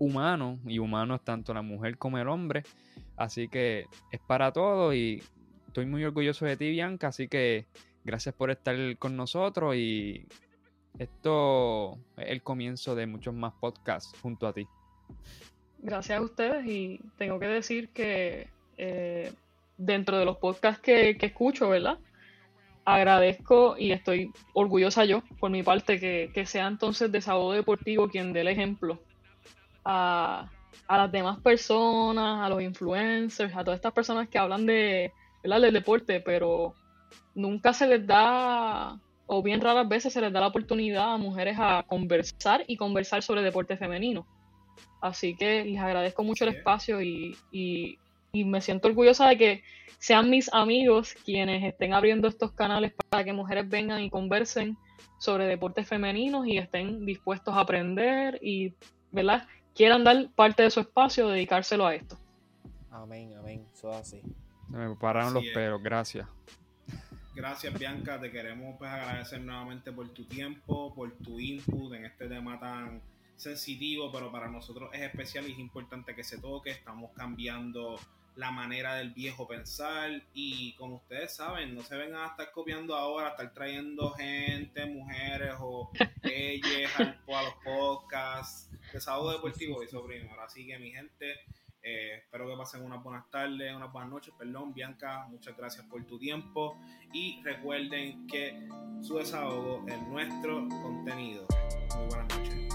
S4: humano y humano es tanto la mujer como el hombre. Así que es para todo y estoy muy orgulloso de ti, Bianca. Así que gracias por estar con nosotros y esto es el comienzo de muchos más podcasts junto a ti.
S5: Gracias a ustedes y tengo que decir que eh, dentro de los podcasts que, escucho, ¿verdad? Agradezco y estoy orgullosa yo, por mi parte, que, que sea entonces Desahogo Deportivo quien dé el ejemplo a, las demás personas, a los influencers, a todas estas personas que hablan de, del deporte, pero nunca se les da, o bien raras veces se les da la oportunidad a mujeres a conversar y conversar sobre deporte femenino. Así que les agradezco mucho el espacio y, y, y me siento orgullosa de que sean mis amigos quienes estén abriendo estos canales para que mujeres vengan y conversen sobre deportes femeninos y estén dispuestos a aprender y, ¿verdad? quieran dar parte de su espacio, dedicárselo a esto.
S3: Amén, amén, eso es así.
S4: Me pararon los pelos, gracias.
S2: Gracias Bianca, te queremos pues agradecer nuevamente por tu tiempo, por tu input en este tema tan sensitivo, pero para nosotros es especial y es importante que se toque. Estamos cambiando la manera del viejo pensar y como ustedes saben, no se vengan a estar copiando ahora, a estar trayendo gente, mujeres o ellas a los podcasts, desahogo deportivo y sobrino. Así que mi gente, eh, espero que pasen unas buenas tardes, unas buenas noches, perdón, Bianca, muchas gracias por tu tiempo y recuerden que su desahogo es nuestro contenido. Muy buenas noches.